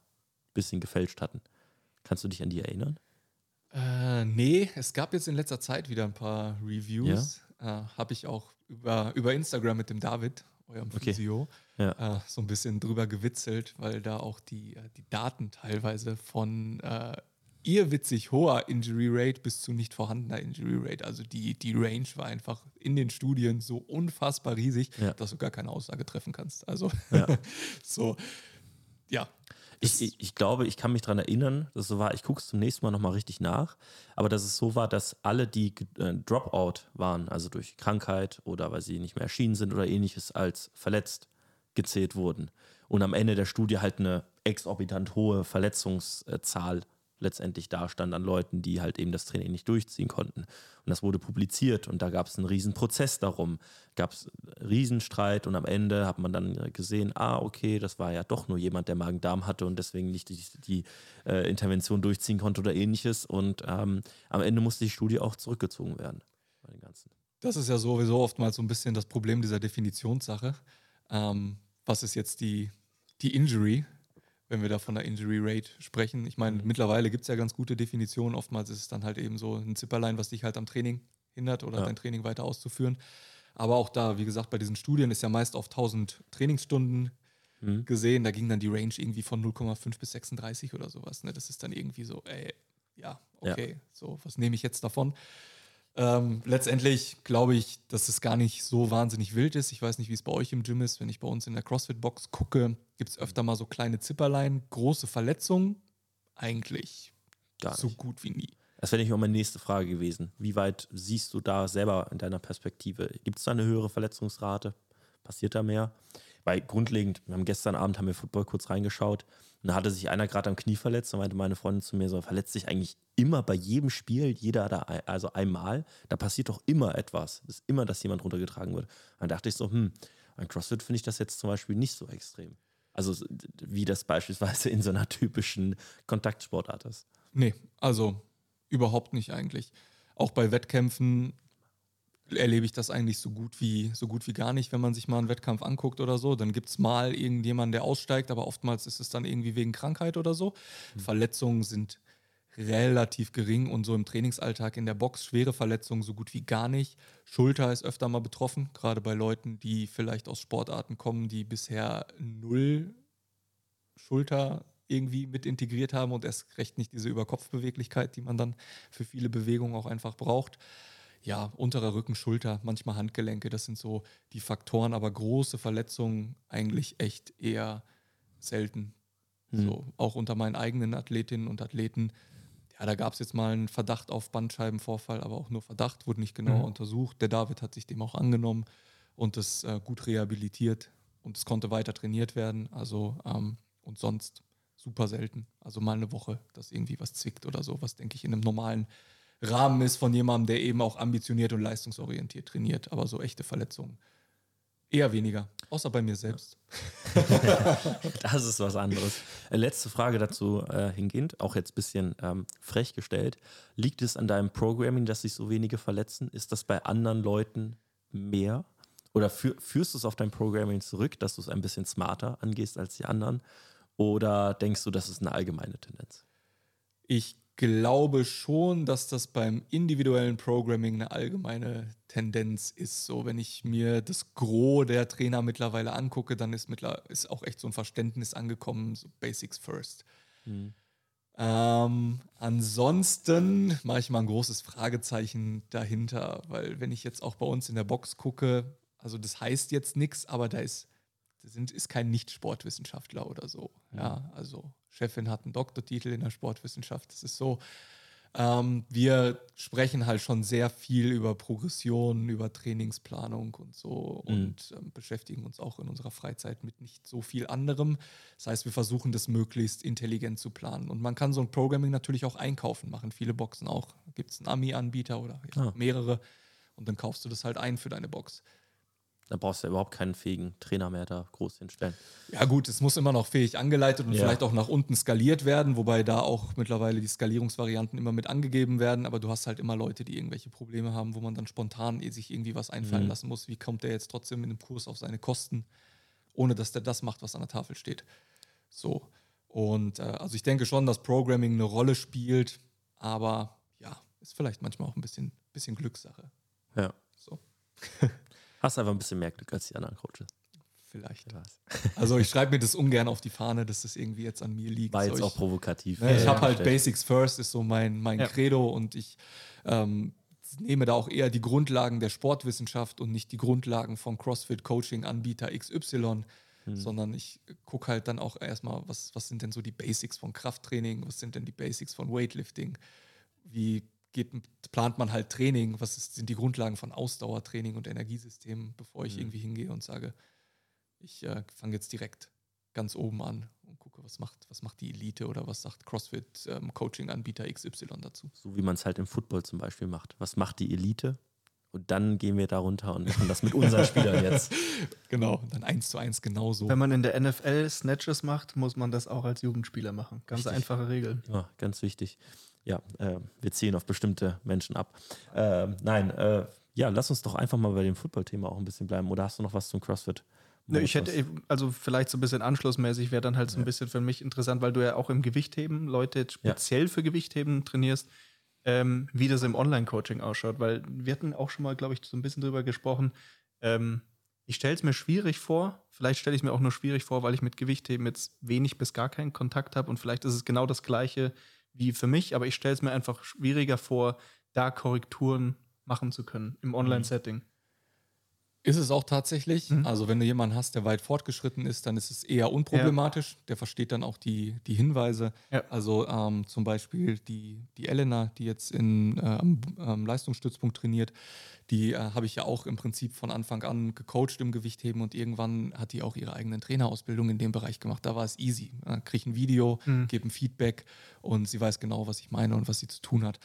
bisschen gefälscht hatten. Kannst du dich an die erinnern? Äh, nee, es gab jetzt in letzter Zeit wieder ein paar Reviews. Ja. Äh, Habe ich auch über, über Instagram mit dem David, eurem okay. Physio, ja. äh, so ein bisschen drüber gewitzelt, weil da auch die, äh, die Daten teilweise von äh, irrwitzig hoher Injury Rate bis zu nicht vorhandener Injury Rate. Also die, die Range war einfach in den Studien so unfassbar riesig, ja. dass du gar keine Aussage treffen kannst. Also so, ja, ich, ich, ich, glaube, ich kann mich daran erinnern, dass es so war, ich gucke es zum nächsten Mal nochmal richtig nach, aber dass es so war, dass alle, die äh, Dropout waren, also durch Krankheit oder weil sie nicht mehr erschienen sind oder ähnliches, als verletzt gezählt wurden. Und am Ende der Studie halt eine exorbitant hohe Verletzungszahl letztendlich dastand an Leuten, die halt eben das Training nicht durchziehen konnten. Und das wurde publiziert und da gab es einen riesen Prozess darum, gab es Riesenstreit und am Ende hat man dann gesehen, ah, okay, das war ja doch nur jemand, der Magen-Darm hatte und deswegen nicht die, die äh, Intervention durchziehen konnte oder ähnliches. Und ähm, am Ende musste die Studie auch zurückgezogen werden. Bei den ganzen. Das ist ja sowieso oftmals so ein bisschen das Problem dieser Definitionssache. Ähm, was ist jetzt die, die Injury? Wenn wir da von der Injury Rate sprechen. Ich meine, mhm. mittlerweile gibt es ja ganz gute Definitionen. Oftmals ist es dann halt eben so ein Zipperlein, was dich halt am Training hindert oder ja. dein Training weiter auszuführen. Aber auch da, wie gesagt, bei diesen Studien ist ja meist auf 1000 Trainingsstunden mhm. gesehen. Da ging dann die Range irgendwie von 0,5 bis 36 oder sowas. Ne? Das ist dann irgendwie so, ey, ja, okay, ja. so, was nehme ich jetzt davon? Ähm, letztendlich glaube ich, dass es gar nicht so wahnsinnig wild ist. Ich weiß nicht, wie es bei euch im Gym ist. Wenn ich bei uns in der CrossFit-Box gucke, gibt es öfter mal so kleine Zipperlein, große Verletzungen. Eigentlich gar so gut wie nie. Das wäre nicht auch meine nächste Frage gewesen. Wie weit siehst du da selber in deiner Perspektive? Gibt es da eine höhere Verletzungsrate? Passiert da mehr? Weil grundlegend, wir haben gestern Abend haben wir Football kurz reingeschaut und da hatte sich einer gerade am Knie verletzt. Da meinte meine Freundin zu mir so, verletzt sich eigentlich immer bei jedem Spiel, jeder da, also einmal. Da passiert doch immer etwas. Es ist immer, dass jemand runtergetragen wird. dann dachte ich so, hm, an CrossFit finde ich das jetzt zum Beispiel nicht so extrem. Also wie das beispielsweise in so einer typischen Kontaktsportart ist. Nee, also überhaupt nicht eigentlich. Auch bei Wettkämpfen erlebe ich das eigentlich so gut wie so gut wie gar nicht, wenn man sich mal einen Wettkampf anguckt oder so. Dann gibt es mal irgendjemanden, der aussteigt, aber oftmals ist es dann irgendwie wegen Krankheit oder so. Mhm. Verletzungen sind relativ gering und so im Trainingsalltag in der Box schwere Verletzungen so gut wie gar nicht. Schulter ist öfter mal betroffen, gerade bei Leuten, die vielleicht aus Sportarten kommen, die bisher null Schulter irgendwie mit integriert haben und erst recht nicht diese Überkopfbeweglichkeit, die man dann für viele Bewegungen auch einfach braucht ja, unterer Rücken, Schulter, manchmal Handgelenke, das sind so die Faktoren, aber große Verletzungen eigentlich echt eher selten. Mhm. So, auch unter meinen eigenen Athletinnen und Athleten. Ja, da gab es jetzt mal einen Verdacht auf Bandscheibenvorfall, aber auch nur Verdacht, wurde nicht genau mhm. untersucht. Der David hat sich dem auch angenommen und das äh, gut rehabilitiert und es konnte weiter trainiert werden. Also ähm, und sonst super selten. Also mal eine Woche, dass irgendwie was zwickt oder so, was denke ich in einem normalen Rahmen ist von jemandem, der eben auch ambitioniert und leistungsorientiert trainiert. Aber so echte Verletzungen eher weniger, außer bei mir selbst. das ist was anderes. Äh, letzte Frage dazu äh, hingehend, auch jetzt ein bisschen ähm, frech gestellt. Liegt es an deinem Programming, dass sich so wenige verletzen? Ist das bei anderen Leuten mehr? Oder für, führst du es auf dein Programming zurück, dass du es ein bisschen smarter angehst als die anderen? Oder denkst du, das ist eine allgemeine Tendenz? Ich glaube schon, dass das beim individuellen Programming eine allgemeine Tendenz ist. So, wenn ich mir das Gros der Trainer mittlerweile angucke, dann ist, mittler ist auch echt so ein Verständnis angekommen, so Basics first. Mhm. Ähm, ansonsten mache ich mal ein großes Fragezeichen dahinter, weil wenn ich jetzt auch bei uns in der Box gucke, also das heißt jetzt nichts, aber da ist, sind, ist kein Nicht-Sportwissenschaftler oder so. Ja, also Chefin hat einen Doktortitel in der Sportwissenschaft. Das ist so. Ähm, wir sprechen halt schon sehr viel über Progression, über Trainingsplanung und so mhm. und ähm, beschäftigen uns auch in unserer Freizeit mit nicht so viel anderem. Das heißt, wir versuchen das möglichst intelligent zu planen. Und man kann so ein Programming natürlich auch einkaufen, machen viele Boxen auch. Gibt es einen AMI-Anbieter oder ja, ah. mehrere und dann kaufst du das halt ein für deine Box. Da brauchst du ja überhaupt keinen fähigen Trainer mehr da groß hinstellen. Ja, gut, es muss immer noch fähig angeleitet und ja. vielleicht auch nach unten skaliert werden, wobei da auch mittlerweile die Skalierungsvarianten immer mit angegeben werden. Aber du hast halt immer Leute, die irgendwelche Probleme haben, wo man dann spontan eh sich irgendwie was einfallen mhm. lassen muss. Wie kommt der jetzt trotzdem in dem Kurs auf seine Kosten, ohne dass der das macht, was an der Tafel steht? So. Und äh, also ich denke schon, dass Programming eine Rolle spielt, aber ja, ist vielleicht manchmal auch ein bisschen, bisschen Glückssache. Ja. So. Hast einfach ein bisschen mehr Glück als die anderen Coaches. Vielleicht. Also ich schreibe mir das ungern auf die Fahne, dass das irgendwie jetzt an mir liegt. War jetzt so, auch provokativ. Ne, ich ja, habe halt Basics First, ist so mein, mein ja. Credo und ich ähm, nehme da auch eher die Grundlagen der Sportwissenschaft und nicht die Grundlagen von CrossFit-Coaching-Anbieter XY, hm. sondern ich gucke halt dann auch erstmal, was, was sind denn so die Basics von Krafttraining, was sind denn die Basics von Weightlifting, wie geht, plant man halt Training, was ist, sind die Grundlagen von Ausdauertraining und Energiesystemen, bevor ich mhm. irgendwie hingehe und sage, ich äh, fange jetzt direkt ganz oben an und gucke, was macht, was macht die Elite oder was sagt CrossFit ähm, Coaching-Anbieter XY dazu. So wie man es halt im Football zum Beispiel macht. Was macht die Elite? Und dann gehen wir da runter und machen das mit unseren Spielern jetzt. Genau, dann eins zu eins genauso. Wenn man in der NFL Snatches macht, muss man das auch als Jugendspieler machen. Ganz Richtig. einfache Regel. Ja, ganz wichtig ja, äh, wir ziehen auf bestimmte Menschen ab. Äh, nein, äh, ja, lass uns doch einfach mal bei dem Football-Thema auch ein bisschen bleiben. Oder hast du noch was zum CrossFit? Ne, ich hätte, also vielleicht so ein bisschen anschlussmäßig wäre dann halt so ein ja. bisschen für mich interessant, weil du ja auch im Gewichtheben Leute speziell ja. für Gewichtheben trainierst, ähm, wie das im Online-Coaching ausschaut. Weil wir hatten auch schon mal, glaube ich, so ein bisschen drüber gesprochen. Ähm, ich stelle es mir schwierig vor. Vielleicht stelle ich es mir auch nur schwierig vor, weil ich mit Gewichtheben jetzt wenig bis gar keinen Kontakt habe. Und vielleicht ist es genau das Gleiche wie für mich, aber ich stelle es mir einfach schwieriger vor, da Korrekturen machen zu können im Online-Setting. Ist es auch tatsächlich. Mhm. Also, wenn du jemanden hast, der weit fortgeschritten ist, dann ist es eher unproblematisch. Ja. Der versteht dann auch die, die Hinweise. Ja. Also, ähm, zum Beispiel die, die Elena, die jetzt in, äh, am, am, Leistungsstützpunkt trainiert, die äh, habe ich ja auch im Prinzip von Anfang an gecoacht im Gewichtheben und irgendwann hat die auch ihre eigenen Trainerausbildung in dem Bereich gemacht. Da war es easy. Äh, Kriege ein Video, mhm. gebe ein Feedback und sie weiß genau, was ich meine und was sie zu tun hat.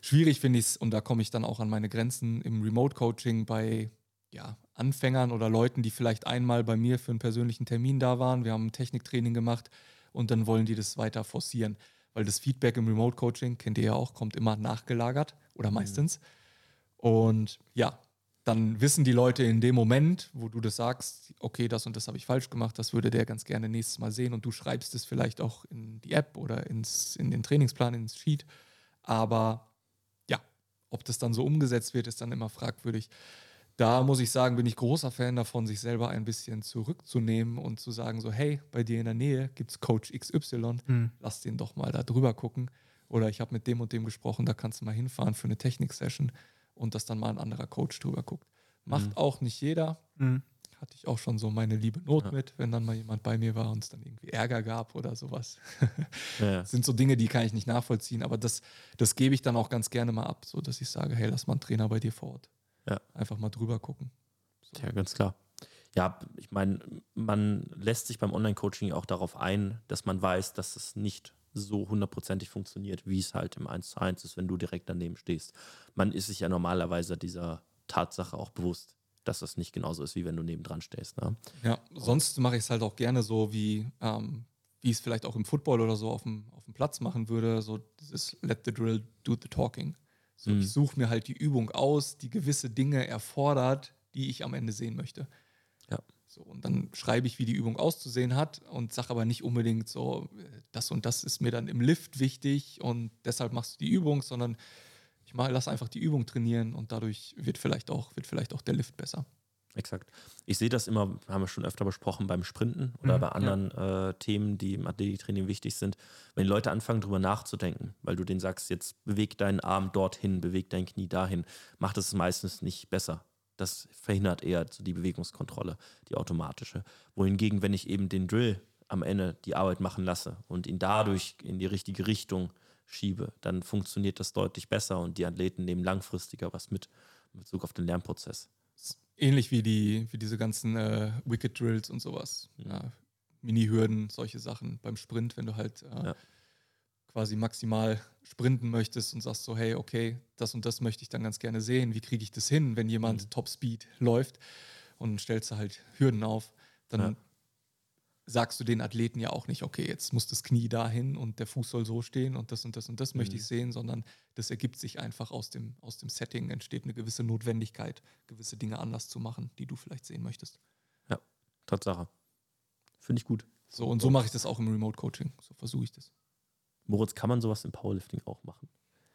Schwierig finde ich es, und da komme ich dann auch an meine Grenzen im Remote-Coaching bei ja, Anfängern oder Leuten, die vielleicht einmal bei mir für einen persönlichen Termin da waren. Wir haben ein Techniktraining gemacht und dann wollen die das weiter forcieren. Weil das Feedback im Remote-Coaching, kennt ihr ja auch, kommt immer nachgelagert oder mhm. meistens. Mhm. Und ja, dann wissen die Leute in dem Moment, wo du das sagst, okay, das und das habe ich falsch gemacht, das würde der ganz gerne nächstes Mal sehen und du schreibst es vielleicht auch in die App oder ins, in den Trainingsplan, ins Sheet. Aber ja, ob das dann so umgesetzt wird, ist dann immer fragwürdig da muss ich sagen, bin ich großer Fan davon, sich selber ein bisschen zurückzunehmen und zu sagen, so, hey, bei dir in der Nähe gibt es Coach XY, mhm. lass den doch mal da drüber gucken. Oder ich habe mit dem und dem gesprochen, da kannst du mal hinfahren für eine Technik-Session und dass dann mal ein anderer Coach drüber guckt. Macht mhm. auch nicht jeder. Mhm. Hatte ich auch schon so meine liebe Not ja. mit, wenn dann mal jemand bei mir war und es dann irgendwie Ärger gab oder sowas. ja. Sind so Dinge, die kann ich nicht nachvollziehen, aber das, das gebe ich dann auch ganz gerne mal ab, so dass ich sage, hey, lass mal einen Trainer bei dir vor Ort. Ja. Einfach mal drüber gucken. So. Ja, ganz klar. Ja, ich meine, man lässt sich beim Online-Coaching auch darauf ein, dass man weiß, dass es nicht so hundertprozentig funktioniert, wie es halt im 1 zu 1 ist, wenn du direkt daneben stehst. Man ist sich ja normalerweise dieser Tatsache auch bewusst, dass das nicht genauso ist, wie wenn du nebendran stehst. Ne? Ja, sonst mache ich es halt auch gerne so, wie, ähm, wie es vielleicht auch im Football oder so auf dem, auf dem Platz machen würde. So dieses Let the drill do the talking. So, mhm. Ich suche mir halt die Übung aus, die gewisse Dinge erfordert, die ich am Ende sehen möchte. Ja. So, und dann schreibe ich, wie die Übung auszusehen hat und sage aber nicht unbedingt so, das und das ist mir dann im Lift wichtig und deshalb machst du die Übung, sondern ich mach, lass einfach die Übung trainieren und dadurch wird vielleicht auch, wird vielleicht auch der Lift besser. Exakt. Ich sehe das immer, haben wir schon öfter besprochen, beim Sprinten oder Mhm, bei anderen äh, Themen, die im Athletiktraining wichtig sind, wenn Leute anfangen, darüber nachzudenken, weil du denen sagst, jetzt beweg deinen Arm dorthin, beweg dein Knie dahin, macht es meistens nicht besser. Das verhindert eher so die Bewegungskontrolle, die automatische. Wohingegen, wenn ich eben den Drill am Ende die Arbeit machen lasse und ihn dadurch in die richtige Richtung schiebe, dann funktioniert das deutlich besser und die Athleten nehmen langfristiger was mit in Bezug auf den Lernprozess. Ähnlich wie, die, wie diese ganzen äh, Wicked Drills und sowas. Ja, Mini-Hürden, solche Sachen beim Sprint, wenn du halt äh, Ja. quasi maximal sprinten möchtest und sagst so, hey, okay, das und das möchte ich dann ganz gerne sehen. Wie kriege ich das hin, wenn jemand Top Speed läuft und stellst du halt Hürden auf, dann Ja. Sagst du den Athleten ja auch nicht, okay, jetzt muss das Knie dahin und der Fuß soll so stehen und das und das und das möchte ich sehen, sondern das ergibt sich einfach aus dem, aus dem Setting, entsteht eine gewisse Notwendigkeit, gewisse Dinge anders zu machen, die du vielleicht sehen möchtest. Ja, Tatsache. Finde ich gut. So, und so mache ich das auch im Remote-Coaching. So versuche ich das. Moritz, kann man sowas im Powerlifting auch machen?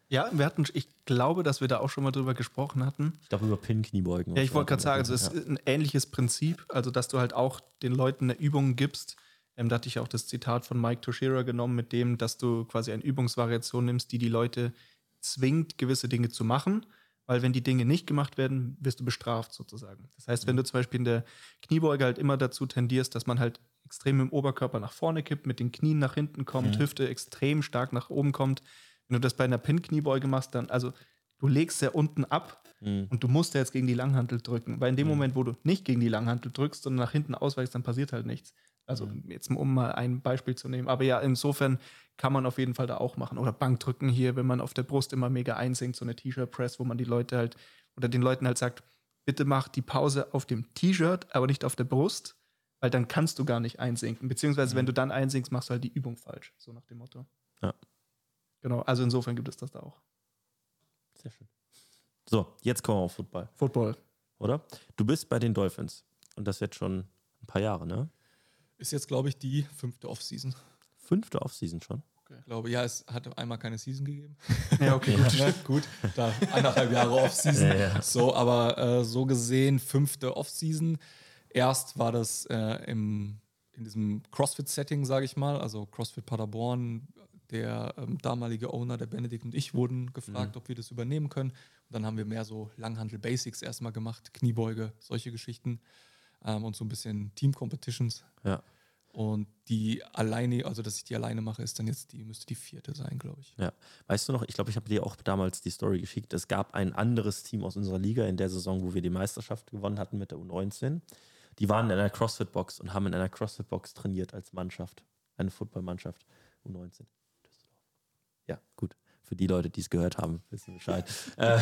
Ja, wir hatten, ich glaube, dass wir da auch schon mal drüber gesprochen hatten. Ich glaube über Pin-Kniebeugen. Ja, ich wollte gerade sagen, also es ist ein ähnliches Prinzip, also dass du halt auch den Leuten eine Übung gibst. Ähm, da hatte ich auch das Zitat von Mike Toshira genommen, mit dem, dass du quasi eine Übungsvariation nimmst, die die Leute zwingt, gewisse Dinge zu machen, weil wenn die Dinge nicht gemacht werden, wirst du bestraft sozusagen. Das heißt, wenn du zum Beispiel in der Kniebeuge halt immer dazu tendierst, dass man halt extrem im Oberkörper nach vorne kippt, mit den Knien nach hinten kommt, Hüfte extrem stark nach oben kommt, wenn du das bei einer Pin-Kniebeuge machst, dann, also du legst ja unten ab Mhm. und du musst ja jetzt gegen die Langhantel drücken. Weil in dem Moment, wo du nicht gegen die Langhantel drückst, sondern nach hinten ausweichst, dann passiert halt nichts. Also jetzt um mal ein Beispiel zu nehmen. Aber ja, insofern kann man auf jeden Fall da auch machen. Oder Bankdrücken hier, wenn man auf der Brust immer mega einsinkt, so eine T-Shirt-Press, wo man die Leute halt oder den Leuten halt sagt, bitte mach die Pause auf dem T-Shirt, aber nicht auf der Brust, weil dann kannst du gar nicht einsinken. Beziehungsweise, wenn du dann einsinkst, machst du halt die Übung falsch. So nach dem Motto. Ja. Genau, also insofern gibt es das da auch. Sehr schön. So, jetzt kommen wir auf Football, Football. oder? Du bist bei den Dolphins und das jetzt schon ein paar Jahre, ne? Ist jetzt, glaube ich, die fünfte Offseason. Fünfte Offseason schon. Ich glaube, ja, es hat einmal keine Season gegeben. Ja, okay, gut. ne? Gut, da eineinhalb Jahre Offseason. Ja, ja. So, aber äh, so gesehen fünfte Offseason. Erst war das äh, im, in diesem CrossFit-Setting, sage ich mal, also CrossFit Paderborn. Der ähm, damalige Owner, der Benedikt und ich, wurden gefragt, ob wir das übernehmen können. Und dann haben wir mehr so Langhandel-Basics erstmal gemacht, Kniebeuge, solche Geschichten ähm, und so ein bisschen Team-Competitions. Ja. Und die alleine, also dass ich die alleine mache, ist dann jetzt die, müsste die vierte sein, glaube ich. Ja. Weißt du noch, ich glaube, ich habe dir auch damals die Story geschickt. Es gab ein anderes Team aus unserer Liga in der Saison, wo wir die Meisterschaft gewonnen hatten mit der U19. Die waren in einer CrossFit-Box und haben in einer CrossFit-Box trainiert als Mannschaft. Eine Footballmannschaft. U19. Ja, gut. Für die Leute, die es gehört haben, wissen Bescheid. äh,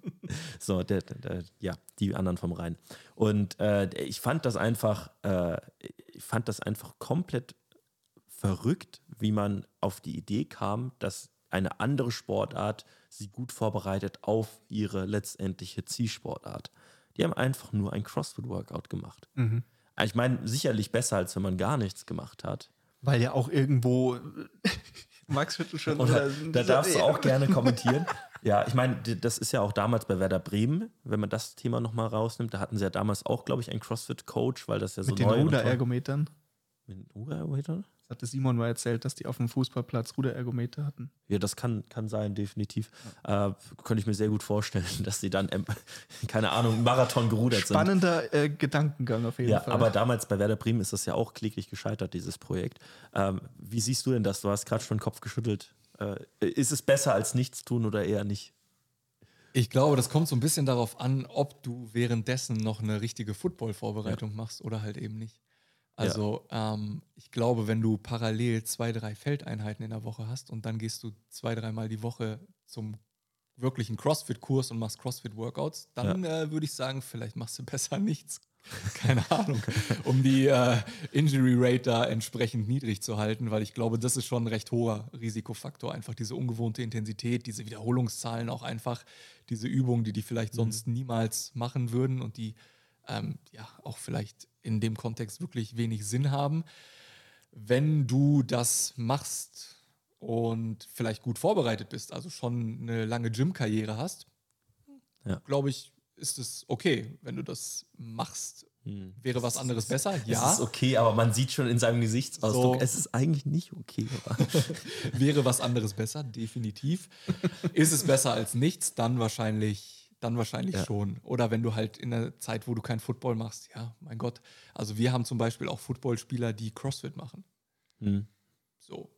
so, der, der, ja, die anderen vom Rhein. Und äh, ich fand das einfach, äh, ich fand das einfach komplett verrückt, wie man auf die Idee kam, dass eine andere Sportart sie gut vorbereitet auf ihre letztendliche Zielsportart. Die haben einfach nur ein CrossFit-Workout gemacht. Mhm. Ich meine, sicherlich besser, als wenn man gar nichts gemacht hat. Weil ja auch irgendwo Max da, oder- da darfst du auch gerne kommentieren. Ja, ich meine, das ist ja auch damals bei Werder Bremen, wenn man das Thema nochmal rausnimmt. Da hatten sie ja damals auch, glaube ich, einen CrossFit-Coach, weil das ja so mit den neu toll- Ruderergometern. Mit den Ruderergometern? Das hatte Simon mal erzählt, dass die auf dem Fußballplatz Ruderergometer hatten. Ja, das kann, kann sein, definitiv. Äh, könnte ich mir sehr gut vorstellen, dass sie dann, ähm, keine Ahnung, Marathon gerudert sind. Spannender äh, Gedankengang auf jeden Ja, Fall. aber damals bei Werder Bremen ist das ja auch kläglich gescheitert, dieses Projekt. Ähm, wie siehst du denn das? Du hast gerade schon den Kopf geschüttelt. Äh, ist es besser als nichts tun oder eher nicht? Ich glaube, das kommt so ein bisschen darauf an, ob du währenddessen noch eine richtige Football-Vorbereitung machst oder halt eben nicht. Also ähm, ich glaube, wenn du parallel zwei, drei Feldeinheiten in der Woche hast und dann gehst du zwei, dreimal die Woche zum wirklichen CrossFit-Kurs und machst CrossFit-Workouts, dann äh, würde ich sagen, vielleicht machst du besser nichts. Keine Ahnung, um die äh, Injury Rate da entsprechend niedrig zu halten, weil ich glaube, das ist schon ein recht hoher Risikofaktor. Einfach diese ungewohnte Intensität, diese Wiederholungszahlen auch einfach, diese Übungen, die die vielleicht sonst niemals machen würden und die ähm, ja auch vielleicht in dem Kontext wirklich wenig Sinn haben. Wenn du das machst und vielleicht gut vorbereitet bist, also schon eine lange Gym-Karriere hast, Ja. glaube ich, ist es okay, wenn du das machst. Wäre was anderes besser? Es Ja. ist okay, aber man sieht schon in seinem Gesichtsausdruck, So. es ist eigentlich nicht okay. Wäre was anderes besser? Definitiv. Ist es besser als nichts? Dann wahrscheinlich, dann wahrscheinlich Ja. schon. Oder wenn du halt in einer Zeit, wo du keinen Football machst, ja, mein Gott. Also wir haben zum Beispiel auch Footballspieler, die CrossFit machen. Hm. So.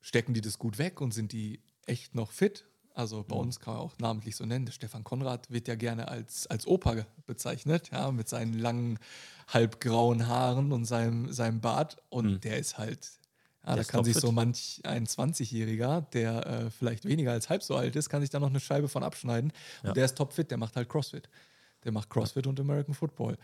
Stecken die das gut weg und sind die echt noch fit? Also bei uns kann man auch namentlich so nennen. Der Stefan Konrad wird ja gerne als, als Opa bezeichnet, ja, mit seinen langen, halbgrauen Haaren und seinem, seinem Bart. Und der ist halt, ja, da ist kann sich so manch ein 20-Jähriger, der äh, vielleicht weniger als halb so alt ist, kann sich da noch eine Scheibe von abschneiden. Und Ja. der ist topfit, der macht halt CrossFit. Der macht CrossFit und American Football.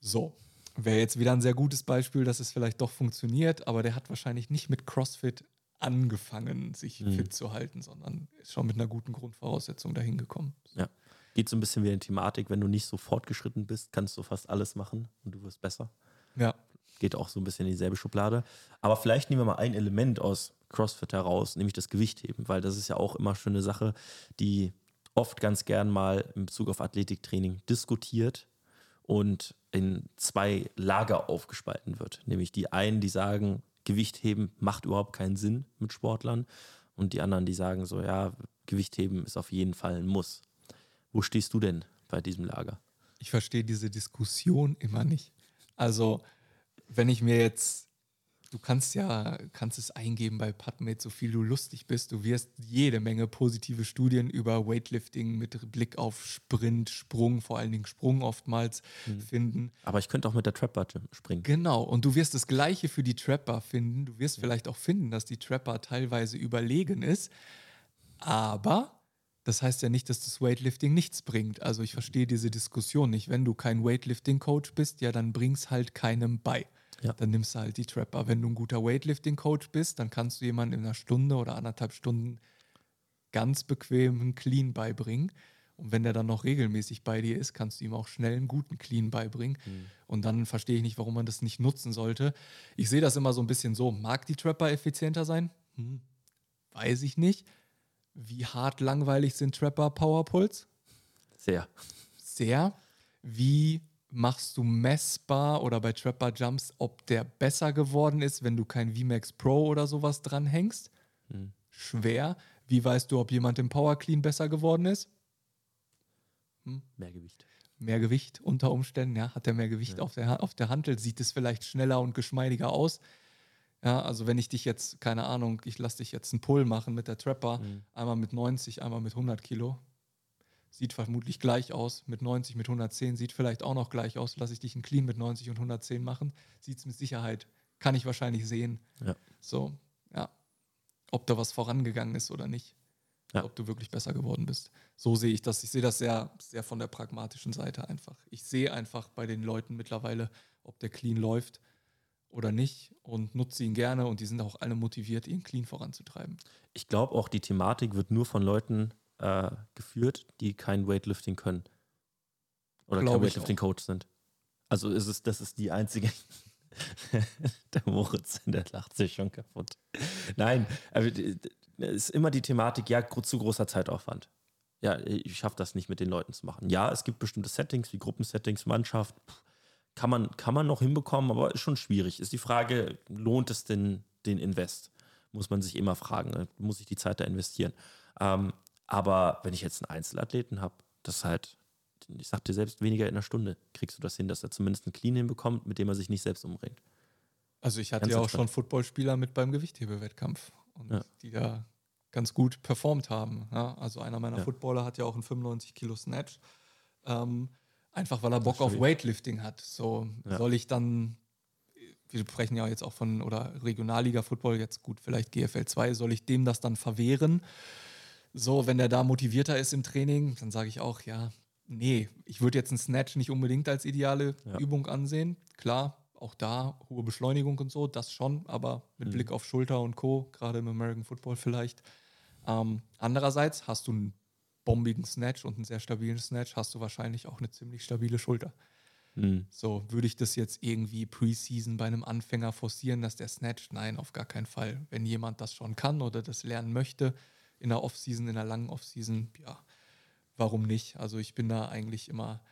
So, wäre jetzt wieder ein sehr gutes Beispiel, dass es vielleicht doch funktioniert, aber der hat wahrscheinlich nicht mit CrossFit angefangen, sich Mhm. fit zu halten, sondern ist schon mit einer guten Grundvoraussetzung dahin gekommen. ja. Geht so ein bisschen wie in Thematik, wenn du nicht so fortgeschritten bist, kannst du fast alles machen und du wirst besser. Ja, Geht auch so ein bisschen in dieselbe Schublade. Aber vielleicht nehmen wir mal ein Element aus CrossFit heraus, nämlich das Gewichtheben, weil das ist ja auch immer schon eine Sache, die oft ganz gern mal in Bezug auf Athletiktraining diskutiert und in zwei Lager aufgespalten wird. Nämlich die einen, die sagen, Gewichtheben macht überhaupt keinen Sinn mit Sportlern und die anderen, die sagen so, ja, Gewichtheben ist auf jeden Fall ein Muss. Wo stehst du denn bei diesem Lager? ich verstehe diese Diskussion immer nicht. Also, wenn ich mir jetzt, du kannst ja, kannst es eingeben bei PubMed, so viel du lustig bist. Du wirst jede Menge positive Studien über Weightlifting mit Blick auf Sprint, Sprung, vor allen Dingen Sprung oftmals finden. Aber ich könnte auch mit der Trapper springen. Genau, und du wirst das Gleiche für die Trapper finden. Du wirst vielleicht auch finden, dass die Trapper teilweise überlegen ist. Aber das heißt ja nicht, dass das Weightlifting nichts bringt. Also ich verstehe diese Diskussion nicht. Wenn du kein Weightlifting-Coach bist, ja, dann bring's halt keinem bei. Ja. Dann nimmst du halt die Trapper. Wenn du ein guter Weightlifting-Coach bist, dann kannst du jemandem in einer Stunde oder anderthalb Stunden ganz bequem einen Clean beibringen. Und wenn der dann noch regelmäßig bei dir ist, kannst du ihm auch schnell einen guten Clean beibringen. Und dann verstehe ich nicht, warum man das nicht nutzen sollte. Ich sehe das immer so ein bisschen so. Mag die Trapper effizienter sein? Hm, weiß ich nicht. Wie hart langweilig sind Trapper Powerpulls? Sehr. Sehr. Wie machst du messbar oder bei Trapper Jumps, ob der besser geworden ist, wenn du kein VMAX Pro oder sowas dranhängst? Schwer. Wie weißt du, ob jemand im Power Clean besser geworden ist? Mehr Gewicht. Mehr Gewicht unter Umständen, ja, hat er mehr Gewicht auf, der, auf der Hantel, sieht es vielleicht schneller und geschmeidiger aus. Ja, also wenn ich dich jetzt, keine Ahnung, ich lasse dich jetzt einen Pull machen mit der Trapper, einmal mit 90, einmal mit 100 Kilo, sieht vermutlich gleich aus, mit 90, mit 110, sieht vielleicht auch noch gleich aus, lasse ich dich einen Clean mit 90 und 110 machen, sieht es mit Sicherheit, kann ich wahrscheinlich sehen. Ja. So, ja, ob da was vorangegangen ist oder nicht. Ja. Ob du wirklich besser geworden bist. So sehe ich das. Ich sehe das sehr, sehr von der pragmatischen Seite einfach. Ich sehe einfach bei den Leuten mittlerweile, ob der Clean läuft oder nicht und nutze ihn gerne und die sind auch alle motiviert, ihn clean voranzutreiben. Ich glaube auch, die Thematik wird nur von Leuten äh, geführt, die kein Weightlifting können. Oder Glaub kein Weightlifting-Coach sind. Also ist es, das ist die einzige. der Moritz, der lacht sich schon kaputt. Nein, es ist immer die Thematik, ja, zu großer Zeitaufwand. Ja, ich schaffe das nicht mit den Leuten zu machen. Ja, es gibt bestimmte Settings wie Gruppensettings, Mannschaft. Kann man, kann man noch hinbekommen, aber ist schon schwierig. Ist die Frage, lohnt es denn den Invest? Muss man sich immer fragen. Muss ich die Zeit da investieren? Ähm, aber wenn ich jetzt einen Einzelathleten habe, das halt, ich sag dir selbst, weniger in einer Stunde kriegst du das hin, dass er zumindest einen Clean hinbekommt, mit dem er sich nicht selbst umbringt. Also ich hatte Ganz ja auch schon Footballspieler mit beim Gewichthebewettkampf und Ja. die da ganz gut performt haben. Ja, also einer meiner Ja. Footballer hat ja auch einen 95 Kilo Snatch. Ähm, einfach weil er Bock ist auf. Weightlifting hat. So soll ich dann, wir sprechen ja jetzt auch von, oder Regionalliga-Football, jetzt gut, vielleicht GFL 2, soll ich dem das dann verwehren? So, wenn der da motivierter ist im Training, dann sage ich auch, ja, nee, ich würde jetzt einen Snatch nicht unbedingt als ideale Ja. Übung ansehen. Klar, auch da hohe Beschleunigung und so, das schon, aber mit Mhm. Blick auf Schulter und Co., gerade im American Football vielleicht. Ähm, andererseits hast du einen bombigen Snatch und einen sehr stabilen Snatch, hast du wahrscheinlich auch eine ziemlich stabile Schulter. Mhm. So, würde ich das jetzt irgendwie Preseason bei einem Anfänger forcieren, dass der snatcht? Nein, auf gar keinen Fall. Wenn jemand das schon kann oder das lernen möchte, in der Offseason, in der langen Offseason, ja, warum nicht? Also ich bin da eigentlich immer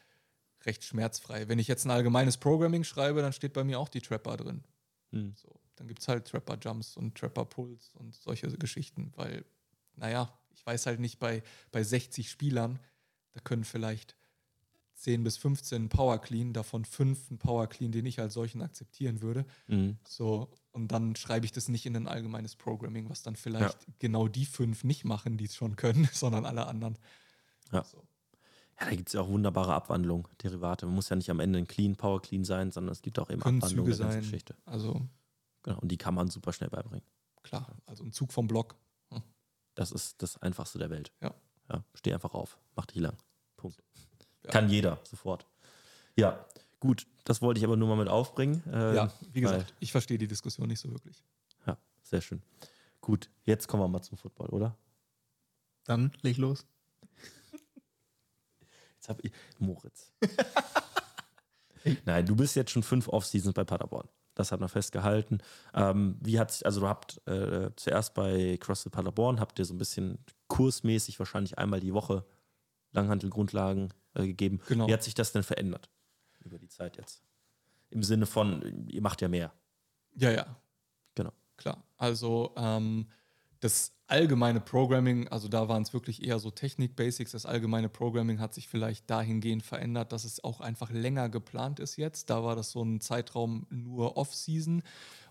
recht schmerzfrei. Wenn ich jetzt ein allgemeines Programming schreibe, dann steht bei mir auch die Trapper drin. Mhm. So, dann gibt es halt Trapper Jumps und Trapper Pulls und solche Geschichten, weil, naja, ich weiß halt nicht, bei, bei 60 Spielern, da können vielleicht 10 bis 15 Power Clean, davon 5 ein Power Clean, den ich als solchen akzeptieren würde. Mhm. So, und dann schreibe ich das nicht in ein allgemeines Programming, was dann vielleicht genau die fünf nicht machen, die es schon können, sondern alle anderen. Ja. So. Ja, da gibt es ja auch wunderbare Abwandlungen, Derivate. Man muss ja nicht am Ende ein Clean, Power Clean sein, sondern es gibt auch eben Können Abwandlungen Züge der sein. Geschichte. Also Genau. Und die kann man super schnell beibringen. klar, also ein Zug vom Block. Das ist das Einfachste der Welt. Ja. ja steh einfach auf, mach dich lang. Punkt. Ja. Kann jeder, sofort. Ja, gut. Das wollte ich aber nur mal mit aufbringen. ähm, ja, wie gesagt, ich verstehe die Diskussion nicht so wirklich. Ja, sehr schön. Gut, jetzt kommen wir mal zum Football, oder? Dann leg los. Jetzt habe ich. Moritz. Nein, du bist jetzt schon fünf Off-Seasons bei Paderborn. Das hat man festgehalten. Ähm, wie hat sich, also du habt äh, zuerst bei CrossFit Paderborn, habt ihr so ein bisschen kursmäßig wahrscheinlich einmal die Woche Langhantelgrundlagen äh, gegeben. Genau. Wie hat sich das denn verändert über die Zeit jetzt? Im Sinne von, ihr macht ja mehr. Ja, ja, Genau. klar. Also ähm, das allgemeine Programming, also da waren es wirklich eher so Technik-Basics. Das allgemeine Programming hat sich vielleicht dahingehend verändert, dass es auch einfach länger geplant ist jetzt. Da war das so ein Zeitraum nur Off-Season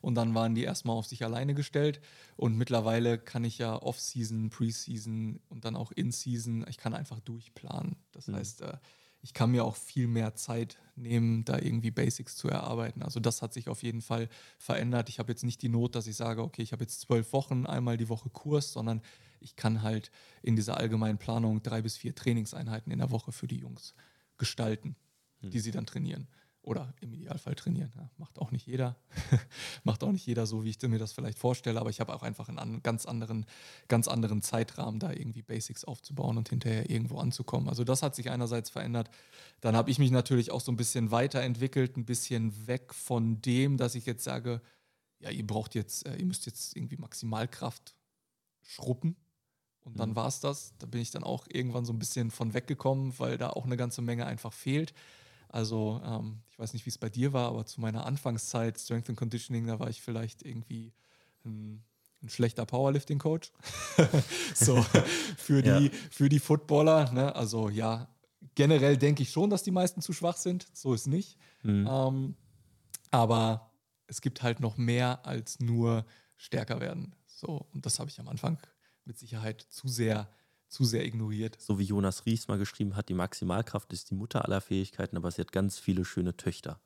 und dann waren die erstmal auf sich alleine gestellt. Und mittlerweile kann ich ja Off-Season, Pre-Season und dann auch In-Season, ich kann einfach durchplanen. Das Mhm. heißt, äh, ich kann mir auch viel mehr Zeit nehmen, da irgendwie Basics zu erarbeiten. Also das hat sich auf jeden Fall verändert. Ich habe jetzt nicht die Not, dass ich sage, okay, ich habe jetzt zwölf Wochen einmal die Woche Kurs, sondern ich kann halt in dieser allgemeinen Planung drei bis vier Trainingseinheiten in der Woche für die Jungs gestalten, die sie dann trainieren. Oder im Idealfall trainieren. Ja, macht auch nicht jeder. macht auch nicht jeder so, wie ich mir das vielleicht vorstelle, aber ich habe auch einfach einen an- ganz anderen, ganz anderen Zeitrahmen, da irgendwie Basics aufzubauen und hinterher irgendwo anzukommen. Also das hat sich einerseits verändert. Dann habe ich mich natürlich auch so ein bisschen weiterentwickelt, ein bisschen weg von dem, dass ich jetzt sage, ja, ihr braucht jetzt, äh, ihr müsst jetzt irgendwie Maximalkraft schruppen. Und dann Mhm. war es das. Da bin ich dann auch irgendwann so ein bisschen von weggekommen, weil da auch eine ganze Menge einfach fehlt. Also, ähm, ich weiß nicht, wie es bei dir war, aber zu meiner Anfangszeit, Strength and Conditioning, da war ich vielleicht irgendwie ein, ein schlechter Powerlifting-Coach. so, für die, Ja. für die Footballer. Ne? Also, ja, generell denke ich schon, dass die meisten zu schwach sind. So ist nicht. Mhm. Ähm, aber es gibt halt noch mehr als nur stärker werden. So, und das habe ich am Anfang mit Sicherheit zu sehr, zu sehr ignoriert. So wie Jonas Ries mal geschrieben hat, die Maximalkraft ist die Mutter aller Fähigkeiten, aber sie hat ganz viele schöne Töchter.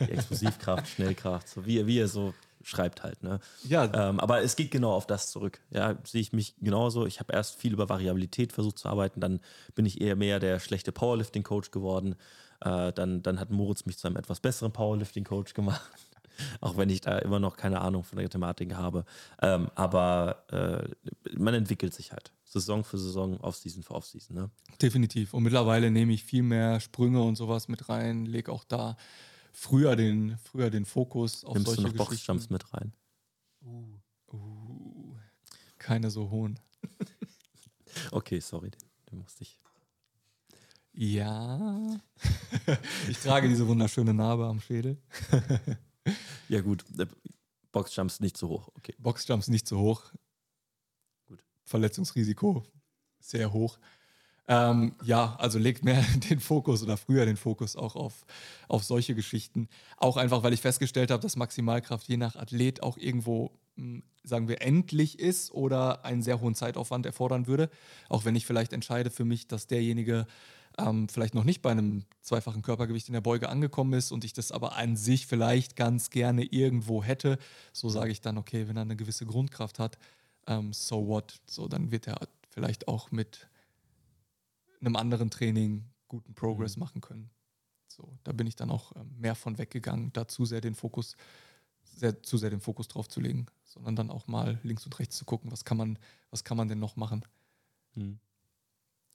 Die Explosivkraft, Schnellkraft, so wie, er- wie er so schreibt halt. Ne? Ja, Ähm, aber es geht genau auf das zurück. Ja, sehe ich mich genauso. Ich habe erst viel über Variabilität versucht zu arbeiten, dann bin ich eher mehr der schlechte Powerlifting-Coach geworden. Äh, dann, dann hat Moritz mich zu einem etwas besseren Powerlifting-Coach gemacht. Auch wenn ich da immer noch keine Ahnung von der Thematik habe. Ähm, aber äh, man entwickelt sich halt. Saison für Saison, Offseason für Offseason. Ne? definitiv. Und mittlerweile nehme ich viel mehr Sprünge und sowas mit rein, lege auch da früher den, früher den Fokus auf Nimmst du solche noch Boxjumps mit rein? Uh, keine so hohen. Okay, sorry, den, den musste ich. Ja. ich trage diese wunderschöne Narbe am Schädel. Ja, gut. äh, Boxjumps nicht so hoch. Okay. Boxjumps nicht so hoch. Gut. Verletzungsrisiko sehr hoch. Ähm, ja, also legt mehr den Fokus oder früher den Fokus auch auf, auf solche Geschichten. Auch einfach, weil ich festgestellt habe, dass Maximalkraft je nach Athlet auch irgendwo, mh, sagen wir, endlich ist oder einen sehr hohen Zeitaufwand erfordern würde. Auch wenn ich vielleicht entscheide für mich, dass derjenige ähm, vielleicht noch nicht bei einem zweifachen Körpergewicht in der Beuge angekommen ist und ich das aber an sich vielleicht ganz gerne irgendwo hätte, so sage ich dann, okay, wenn er eine gewisse Grundkraft hat, ähm, so what, so dann wird er vielleicht auch mit einem anderen Training guten Progress machen können. So, da bin ich dann auch ähm, mehr von weggegangen, da zu sehr den Fokus, sehr, zu sehr den Fokus drauf zu legen, sondern dann auch mal links und rechts zu gucken, was kann man, was kann man denn noch machen. Hm.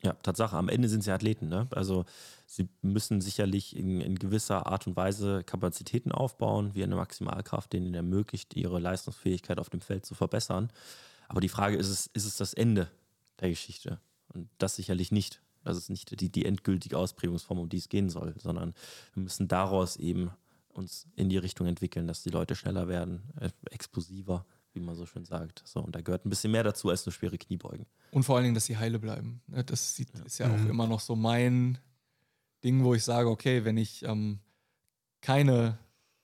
Ja, Tatsache. Am Ende sind sie Athleten. Ne? Also sie müssen sicherlich in, in, gewisser Art und Weise Kapazitäten aufbauen, wie eine Maximalkraft, denen ermöglicht, ihre Leistungsfähigkeit auf dem Feld zu verbessern. Aber die Frage ist es, ist es das Ende der Geschichte? Und das sicherlich nicht. Das ist nicht die, die endgültige Ausprägungsform, um die es gehen soll, sondern wir müssen daraus eben uns in die Richtung entwickeln, dass die Leute schneller werden, äh, explosiver, wie man so schön sagt. So, und da gehört ein bisschen mehr dazu als nur schwere Kniebeugen. Und vor allen Dingen, dass sie heile bleiben. Ne, das ist ja auch mhm. immer noch so mein Ding, wo ich sage, okay, wenn ich ähm, keine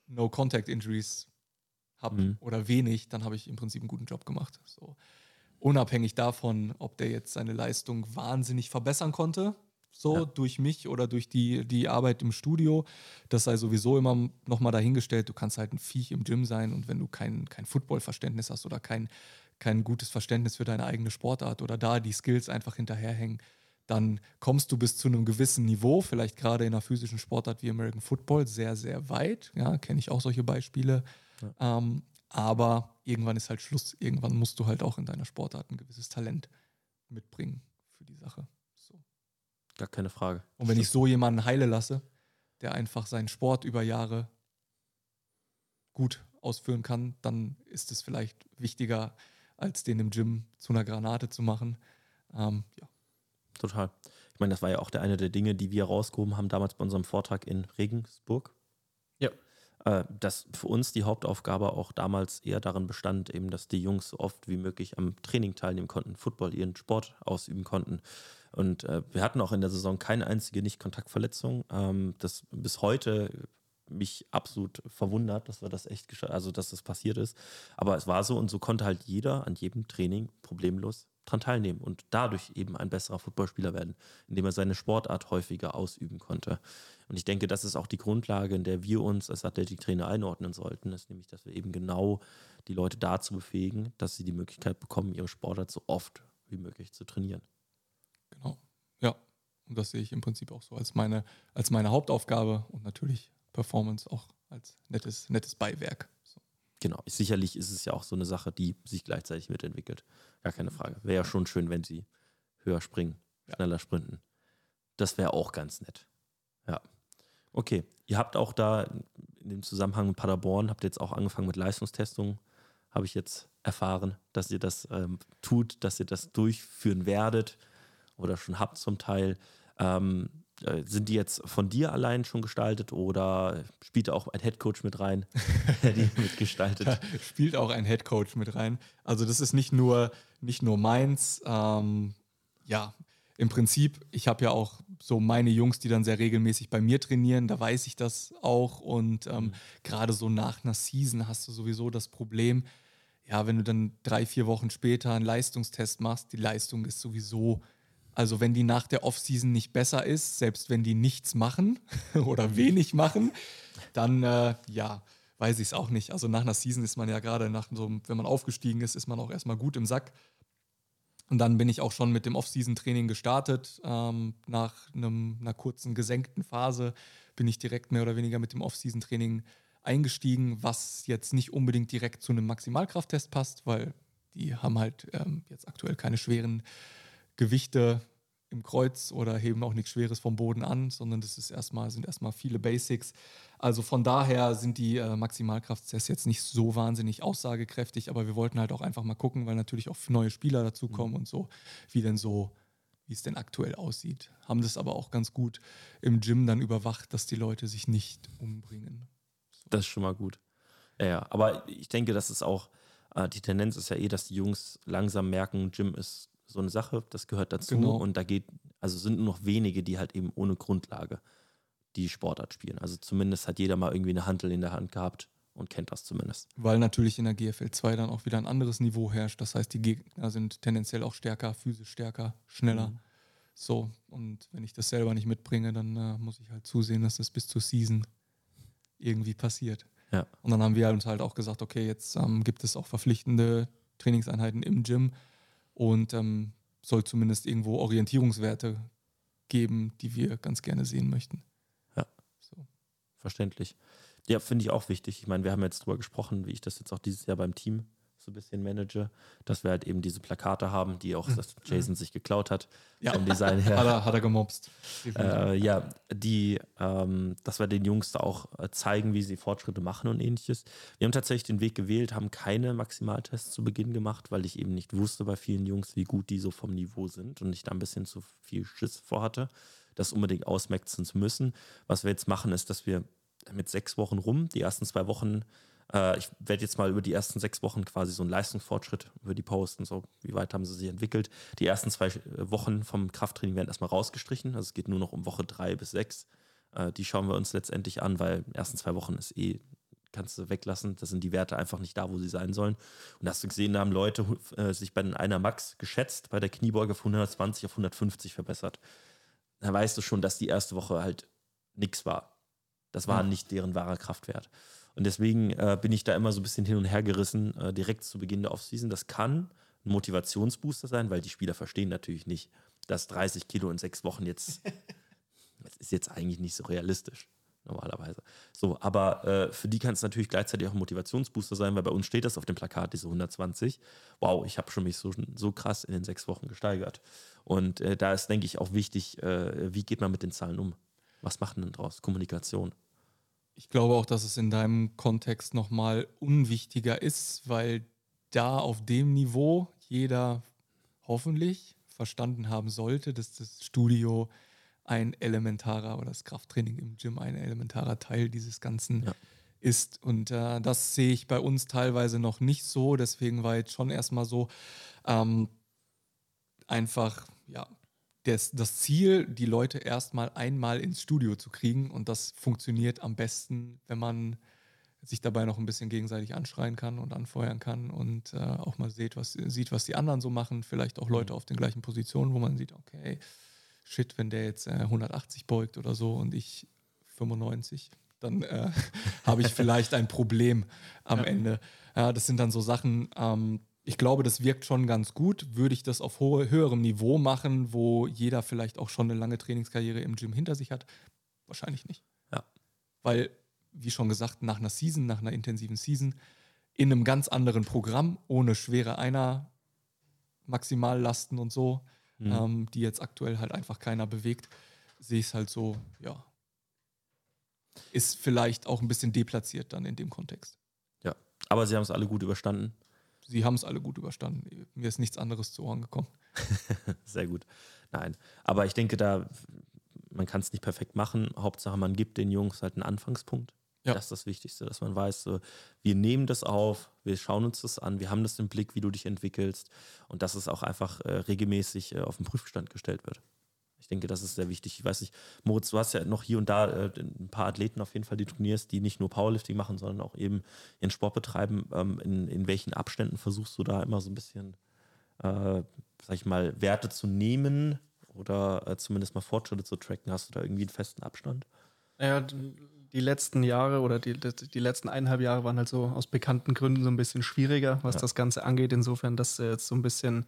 No-Contact-Injuries habe mhm. oder wenig, dann habe ich im Prinzip einen guten Job gemacht. So. Unabhängig davon, ob der jetzt seine Leistung wahnsinnig verbessern konnte, so ja. durch mich oder durch die, die Arbeit im Studio. Das sei sowieso immer nochmal dahingestellt. Du kannst halt ein Viech im Gym sein und wenn du kein, kein Football-Verständnis hast oder kein, kein gutes Verständnis für deine eigene Sportart oder da die Skills einfach hinterherhängen, dann kommst du bis zu einem gewissen Niveau, vielleicht gerade in einer physischen Sportart wie American Football, sehr, sehr weit. Ja, kenne ich auch solche Beispiele. Ja. Ähm, aber irgendwann ist halt Schluss. Irgendwann musst du halt auch in deiner Sportart ein gewisses Talent mitbringen für die Sache. Gar keine Frage. Und wenn ich so jemanden heile lasse, der einfach seinen Sport über Jahre gut ausführen kann, dann ist es vielleicht wichtiger, als den im Gym zu einer Granate zu machen. Ähm, ja. Total. Ich meine, das war ja auch der eine der Dinge, die wir rausgehoben haben damals bei unserem Vortrag in Regensburg. Ja. Äh, dass für uns die Hauptaufgabe auch damals eher darin bestand, eben, dass die Jungs so oft wie möglich am Training teilnehmen konnten, Football, ihren Sport ausüben konnten. Und äh, wir hatten auch in der Saison keine einzige Nicht-Kontaktverletzung. Ähm, das bis heute mich absolut verwundert, dass wir das echt, also dass das passiert ist. Aber es war so und so konnte halt jeder an jedem Training problemlos dran teilnehmen und dadurch eben ein besserer Footballspieler werden, indem er seine Sportart häufiger ausüben konnte. Und ich denke, das ist auch die Grundlage, in der wir uns als Athletiktrainer einordnen sollten, ist nämlich, dass wir eben genau die Leute dazu befähigen, dass sie die Möglichkeit bekommen, ihre Sportart so oft wie möglich zu trainieren. Genau. Ja. Und das sehe ich im Prinzip auch so als meine, als meine Hauptaufgabe und natürlich Performance auch als nettes, nettes Beiwerk. So. Genau. Sicherlich ist es ja auch so eine Sache, die sich gleichzeitig mitentwickelt. Gar keine Frage. Wäre ja schon schön, wenn sie höher springen, schneller ja. sprinten. Das wäre auch ganz nett. Ja. Okay. Ihr habt auch da in dem Zusammenhang mit Paderborn, habt jetzt auch angefangen mit Leistungstestungen. Habe ich jetzt erfahren, dass ihr das ähm, tut, dass ihr das durchführen werdet oder schon habt zum Teil. Ähm, äh, sind die jetzt von dir allein schon gestaltet oder spielt auch ein Headcoach mit rein, der die mitgestaltet? Ja, spielt auch ein Headcoach mit rein. Also das ist nicht nur, nicht nur meins. Ähm, ja, im Prinzip, ich habe ja auch so meine Jungs, die dann sehr regelmäßig bei mir trainieren, da weiß ich das auch. Und ähm, mhm. gerade so nach einer Season hast du sowieso das Problem, ja, wenn du dann drei, vier Wochen später einen Leistungstest machst, die Leistung ist sowieso also wenn die nach der Offseason nicht besser ist, selbst wenn die nichts machen oder wenig machen, dann äh, ja, weiß ich es auch nicht. Also nach einer Season ist man ja gerade nach so, wenn man aufgestiegen ist, ist man auch erstmal gut im Sack. Und dann bin ich auch schon mit dem Off-Season-Training gestartet. Ähm, nach einem, einer kurzen gesenkten Phase bin ich direkt mehr oder weniger mit dem Off-Season-Training eingestiegen, was jetzt nicht unbedingt direkt zu einem Maximalkrafttest passt, weil die haben halt ähm, jetzt aktuell keine schweren Gewichte im Kreuz oder heben auch nichts Schweres vom Boden an, sondern das ist erstmal, sind erstmal viele Basics. Also von daher sind die äh, Maximalkrafttests jetzt nicht so wahnsinnig aussagekräftig, aber wir wollten halt auch einfach mal gucken, weil natürlich auch neue Spieler dazukommen mhm. und so, wie denn so, wie es denn aktuell aussieht. Haben das aber auch ganz gut im Gym dann überwacht, dass die Leute sich nicht umbringen. So. Das ist schon mal gut. Ja, aber ich denke, das ist auch, äh, die Tendenz ist ja eh, dass die Jungs langsam merken, Gym ist so eine Sache, das gehört dazu. Genau. Und da geht, also sind nur noch wenige, die halt eben ohne Grundlage die Sportart spielen. Also zumindest hat jeder mal irgendwie eine Handel in der Hand gehabt und kennt das zumindest. Weil natürlich in der GFL 2 dann auch wieder ein anderes Niveau herrscht. Das heißt, die Gegner sind tendenziell auch stärker, physisch stärker, schneller. Mhm. So, und wenn ich das selber nicht mitbringe, dann äh, muss ich halt zusehen, dass das bis zur Season irgendwie passiert. Ja. Und dann haben wir uns halt auch gesagt, okay, jetzt ähm, gibt es auch verpflichtende Trainingseinheiten im Gym und ähm, soll zumindest irgendwo Orientierungswerte geben, die wir ganz gerne sehen möchten. Ja. So. Verständlich. Ja, finde ich auch wichtig. Ich meine, wir haben jetzt drüber gesprochen, wie ich das jetzt auch dieses Jahr beim Team so ein bisschen manage, dass wir halt eben diese Plakate haben, die auch das Jason sich geklaut hat Ja. vom Design her. Hat er, hat er gemobst. Äh, ja, die, ähm, dass wir den Jungs da auch äh, zeigen, wie sie Fortschritte machen und ähnliches. Wir haben tatsächlich den Weg gewählt, haben keine Maximaltests zu Beginn gemacht, weil ich eben nicht wusste bei vielen Jungs, wie gut die so vom Niveau sind und ich da ein bisschen zu viel Schiss vorhatte, das unbedingt ausmaxen zu müssen. Was wir jetzt machen, ist, dass wir mit sechs Wochen rum, die ersten zwei Wochen, äh, ich werde jetzt mal über die ersten sechs Wochen quasi so einen Leistungsfortschritt über die posten, so wie weit haben sie sich entwickelt. Die ersten zwei äh, Wochen vom Krafttraining werden erstmal rausgestrichen, also es geht nur noch um Woche drei bis sechs. Äh, die schauen wir uns letztendlich an, weil die ersten zwei Wochen ist eh, kannst du weglassen, da sind die Werte einfach nicht da, wo sie sein sollen. Und hast du gesehen, da haben Leute äh, sich bei den einer Max geschätzt, bei der Kniebeuge von 120 auf 150 verbessert. Da weißt du schon, dass die erste Woche halt nichts war. Das war Ja. nicht deren wahrer Kraftwert. Und deswegen äh, bin ich da immer so ein bisschen hin und her gerissen, äh, direkt zu Beginn der Offseason. Das kann ein Motivationsbooster sein, weil die Spieler verstehen natürlich nicht, dass 30 Kilo in sechs Wochen jetzt, das ist jetzt eigentlich nicht so realistisch, normalerweise. So, aber äh, für die kann es natürlich gleichzeitig auch ein Motivationsbooster sein, weil bei uns steht das auf dem Plakat, diese 120. Wow, ich habe schon mich so, so krass in den sechs Wochen gesteigert. Und äh, da ist, denke ich, auch wichtig, äh, wie geht man mit den Zahlen um? Was macht man denn draus? Kommunikation. Ich glaube auch, dass es in deinem Kontext nochmal unwichtiger ist, weil da auf dem Niveau jeder hoffentlich verstanden haben sollte, dass das Studio ein elementarer oder das Krafttraining im Gym ein elementarer Teil dieses Ganzen Ja. ist. Und äh, das sehe ich bei uns teilweise noch nicht so. Deswegen war jetzt schon erstmal so ähm, einfach, ja, das, das Ziel, die Leute erstmal einmal ins Studio zu kriegen. Und das funktioniert am besten, wenn man sich dabei noch ein bisschen gegenseitig anschreien kann und anfeuern kann und äh, auch mal sieht was, sieht, was die anderen so machen. Vielleicht auch Leute auf den gleichen Positionen, wo man sieht, okay, shit, wenn der jetzt äh, 180 beugt oder so und ich 95, dann äh, habe ich vielleicht ein Problem am Ende. Ja, das sind dann so Sachen, ähm, ich glaube, das wirkt schon ganz gut. Würde ich das auf höherem Niveau machen, wo jeder vielleicht auch schon eine lange Trainingskarriere im Gym hinter sich hat? Wahrscheinlich nicht. Ja. Weil, wie schon gesagt, nach einer Season, nach einer intensiven Season, in einem ganz anderen Programm, ohne schwere Einer, Maximallasten und so, Mhm. ähm, die jetzt aktuell halt einfach keiner bewegt, sehe ich es halt so, ja. Ist vielleicht auch ein bisschen deplatziert dann in dem Kontext. Ja. Aber sie haben es alle gut überstanden. Sie haben es alle gut überstanden. Mir ist nichts anderes zu Ohren gekommen. Sehr gut. Nein. Aber ich denke, da, man kann es nicht perfekt machen. Hauptsache, man gibt den Jungs halt einen Anfangspunkt. Ja. Das ist das Wichtigste, dass man weiß, so, wir nehmen das auf, wir schauen uns das an, wir haben das im Blick, wie du dich entwickelst und dass es auch einfach äh, regelmäßig äh, auf den Prüfstand gestellt wird. Ich denke, das ist sehr wichtig. Ich weiß nicht, Moritz, du hast ja noch hier und da äh, ein paar Athleten auf jeden Fall, die trainierst, die nicht nur Powerlifting machen, sondern auch eben ihren Sport betreiben. Ähm, in, in welchen Abständen versuchst du da immer so ein bisschen, äh, sag ich mal, Werte zu nehmen oder äh, zumindest mal Fortschritte zu tracken? Hast du da irgendwie einen festen Abstand? Naja, d- die letzten Jahre oder die, die letzten eineinhalb Jahre waren halt so aus bekannten Gründen so ein bisschen schwieriger, was Ja. das Ganze angeht. Insofern, dass jetzt so ein bisschen,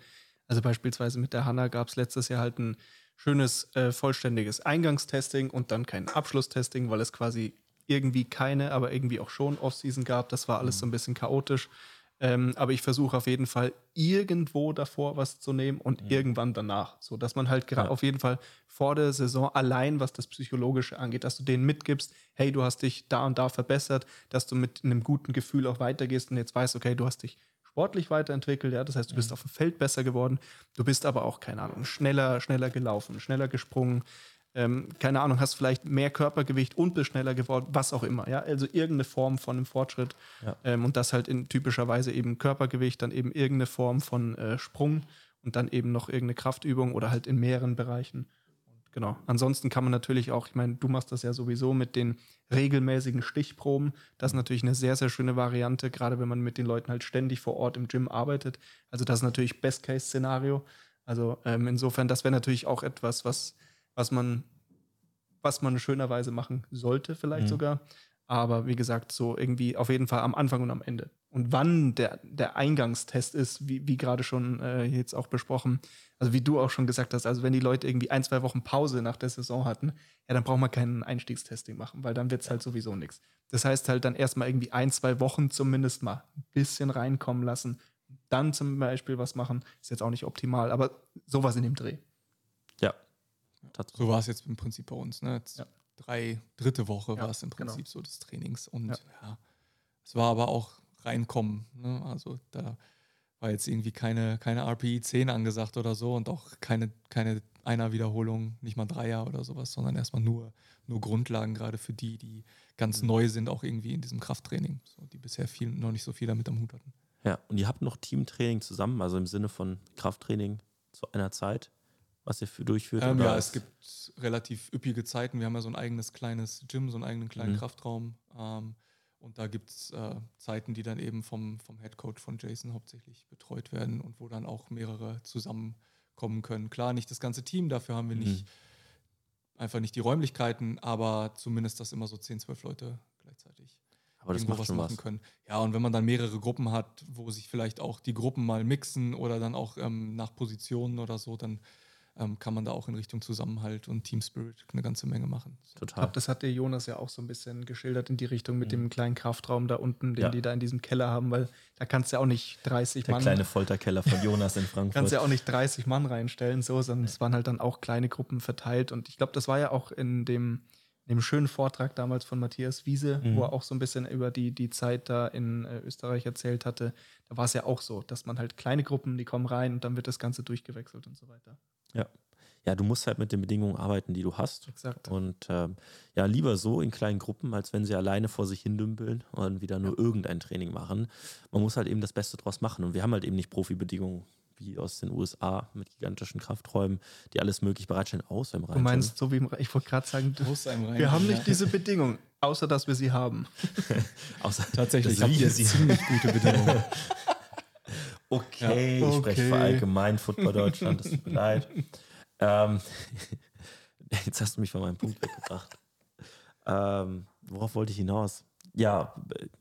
also beispielsweise mit der Hanna gab es letztes Jahr halt ein schönes, äh, vollständiges Eingangstesting und dann kein Abschlusstesting, weil es quasi irgendwie keine, aber irgendwie auch schon Offseason gab. Das war alles so ein bisschen chaotisch. Ähm, aber ich versuche auf jeden Fall irgendwo davor was zu nehmen und irgendwann danach. So dass man halt gerade Ja. auf jeden Fall vor der Saison allein, was das Psychologische angeht, dass du denen mitgibst, hey, du hast dich da und da verbessert, dass du mit einem guten Gefühl auch weitergehst und jetzt weißt, okay, du hast dich sportlich weiterentwickelt, ja, das heißt, du bist auf dem Feld besser geworden, du bist aber auch, keine Ahnung, schneller, schneller gelaufen, schneller gesprungen, ähm, keine Ahnung, hast vielleicht mehr Körpergewicht und bist schneller geworden, was auch immer, ja, also irgendeine Form von einem Fortschritt. Ja. ähm, und das halt in typischerweise eben Körpergewicht, dann eben irgendeine Form von äh, Sprung und dann eben noch irgendeine Kraftübung oder halt in mehreren Bereichen. Genau. Ansonsten kann man natürlich auch, ich meine, du machst das ja sowieso mit den regelmäßigen Stichproben. Das ist natürlich eine sehr, sehr schöne Variante, gerade wenn man mit den Leuten halt ständig vor Ort im Gym arbeitet. Also das ist natürlich Best-Case-Szenario. Also ähm, insofern, das wäre natürlich auch etwas, was, was man, was man schönerweise machen sollte, vielleicht Mhm. sogar. Aber wie gesagt, so irgendwie auf jeden Fall am Anfang und am Ende. Und wann der, der Eingangstest ist, wie, wie gerade schon äh, jetzt auch besprochen, also wie du auch schon gesagt hast, also wenn die Leute irgendwie ein, zwei Wochen Pause nach der Saison hatten, ja, dann braucht man keinen Einstiegstesting machen, weil dann wird es halt sowieso nichts. Das heißt halt dann erstmal irgendwie ein, zwei Wochen zumindest mal ein bisschen reinkommen lassen. Dann zum Beispiel was machen, ist jetzt auch nicht optimal, aber sowas in dem Dreh. Ja. So war es jetzt im Prinzip bei uns. Ne? Ja. Drei, dritte Woche Ja, war es im genau. Prinzip so des Trainings. Und Ja. ja. es war aber auch reinkommen. Ne? Also da war jetzt irgendwie keine, keine RPI 10 angesagt oder so und auch keine, keine Einer-Wiederholung, nicht mal Dreier oder sowas, sondern erstmal nur, nur Grundlagen, gerade für die, die ganz Mhm. neu sind, auch irgendwie in diesem Krafttraining, so, die bisher viel, noch nicht so viel damit am Hut hatten. Ja, und ihr habt noch Teamtraining zusammen, also im Sinne von Krafttraining zu einer Zeit, was ihr für durchführt? Ähm, ja, es gibt relativ üppige Zeiten. Wir haben ja so ein eigenes kleines Gym, so einen eigenen kleinen Mhm. Kraftraum. Ähm, und da gibt es äh, Zeiten, die dann eben vom, vom Head Coach von Jason hauptsächlich betreut werden und wo dann auch mehrere zusammenkommen können. Klar, nicht das ganze Team, dafür haben wir Mhm. nicht einfach nicht die Räumlichkeiten, aber zumindest, dass immer so 10, 12 Leute gleichzeitig aber das irgendwo macht was schon machen was. können. Ja, und wenn man dann mehrere Gruppen hat, wo sich vielleicht auch die Gruppen mal mixen oder dann auch ähm, nach Positionen oder so, dann ähm, kann man da auch in Richtung Zusammenhalt und Team Spirit eine ganze Menge machen. So. Ich Total. glaube, das hat der Jonas ja auch so ein bisschen geschildert in die Richtung mit Mhm. dem kleinen Kraftraum da unten, den Ja. die da in diesem Keller haben, weil da kannst du ja auch nicht 30 Der Mann. kleine Folterkeller von Jonas in Frankfurt. kannst ja auch nicht 30 Mann reinstellen, so, sondern es waren halt dann auch kleine Gruppen verteilt. Und ich glaube, das war ja auch in dem, in dem schönen Vortrag damals von Matthias Wiese, Mhm. wo er auch so ein bisschen über die, die Zeit da in äh, Österreich erzählt hatte. Da war es ja auch so, dass man halt kleine Gruppen, die kommen rein und dann wird das Ganze durchgewechselt und so weiter. ja, du musst halt mit den Bedingungen arbeiten, die du hast. Exakt. Und ähm, ja, lieber so in kleinen Gruppen, als wenn sie alleine vor sich hin dümpeln und wieder nur irgendein Training machen. Man muss halt eben das Beste draus machen. Und wir haben halt eben nicht Profibedingungen wie aus den USA mit gigantischen Krafträumen, die alles möglich bereitstellen, außer im Du Rhein. meinst, so wie im, ich wollte gerade sagen, du, wir haben nicht diese Bedingung, außer dass wir sie haben. außer Tatsächlich habt wir sie- ziemlich gute Bedingungen. Okay, Ja, ich spreche für okay. allgemein Football Deutschland, es tut mir leid. Ähm, jetzt hast du mich von meinem Punkt weggebracht. Ähm, worauf wollte ich hinaus? Ja,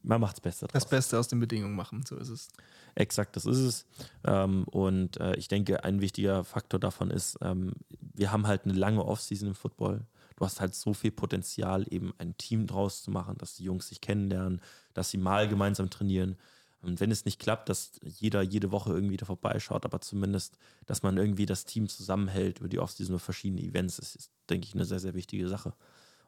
man macht das Beste draus. Das Beste aus den Bedingungen machen, so ist es. Exakt, das ist es. Ähm, und äh, ich denke, ein wichtiger Faktor davon ist, ähm, wir haben halt eine lange Offseason im Football. Du hast halt so viel Potenzial, eben ein Team draus zu machen, dass die Jungs sich kennenlernen, dass sie mal gemeinsam trainieren. Und wenn es nicht klappt, dass jeder jede Woche irgendwie da vorbeischaut, aber zumindest, dass man irgendwie das Team zusammenhält über die Offseason oder verschiedene Events, das ist, denke ich, eine sehr, sehr wichtige Sache.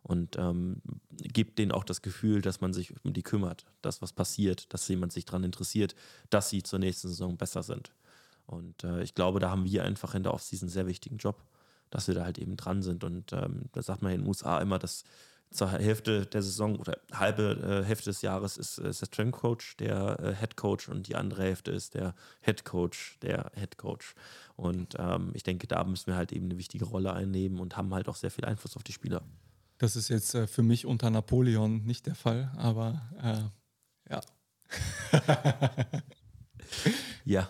Und ähm, gibt denen auch das Gefühl, dass man sich um die kümmert, dass was passiert, dass jemand sich daran interessiert, dass sie zur nächsten Saison besser sind. Und äh, ich glaube, da haben wir einfach in der Offseason einen sehr wichtigen Job, dass wir da halt eben dran sind. Und ähm, da sagt man in den USA immer, dass zur Hälfte der Saison oder halbe äh, Hälfte des Jahres ist, äh, ist der Strength Coach der äh, Head Coach und die andere Hälfte ist der Head Coach der Head Coach. Und ähm, ich denke, da müssen wir halt eben eine wichtige Rolle einnehmen und haben halt auch sehr viel Einfluss auf die Spieler. Das ist jetzt äh, für mich unter Napoleon nicht der Fall, aber äh, ja. Ja,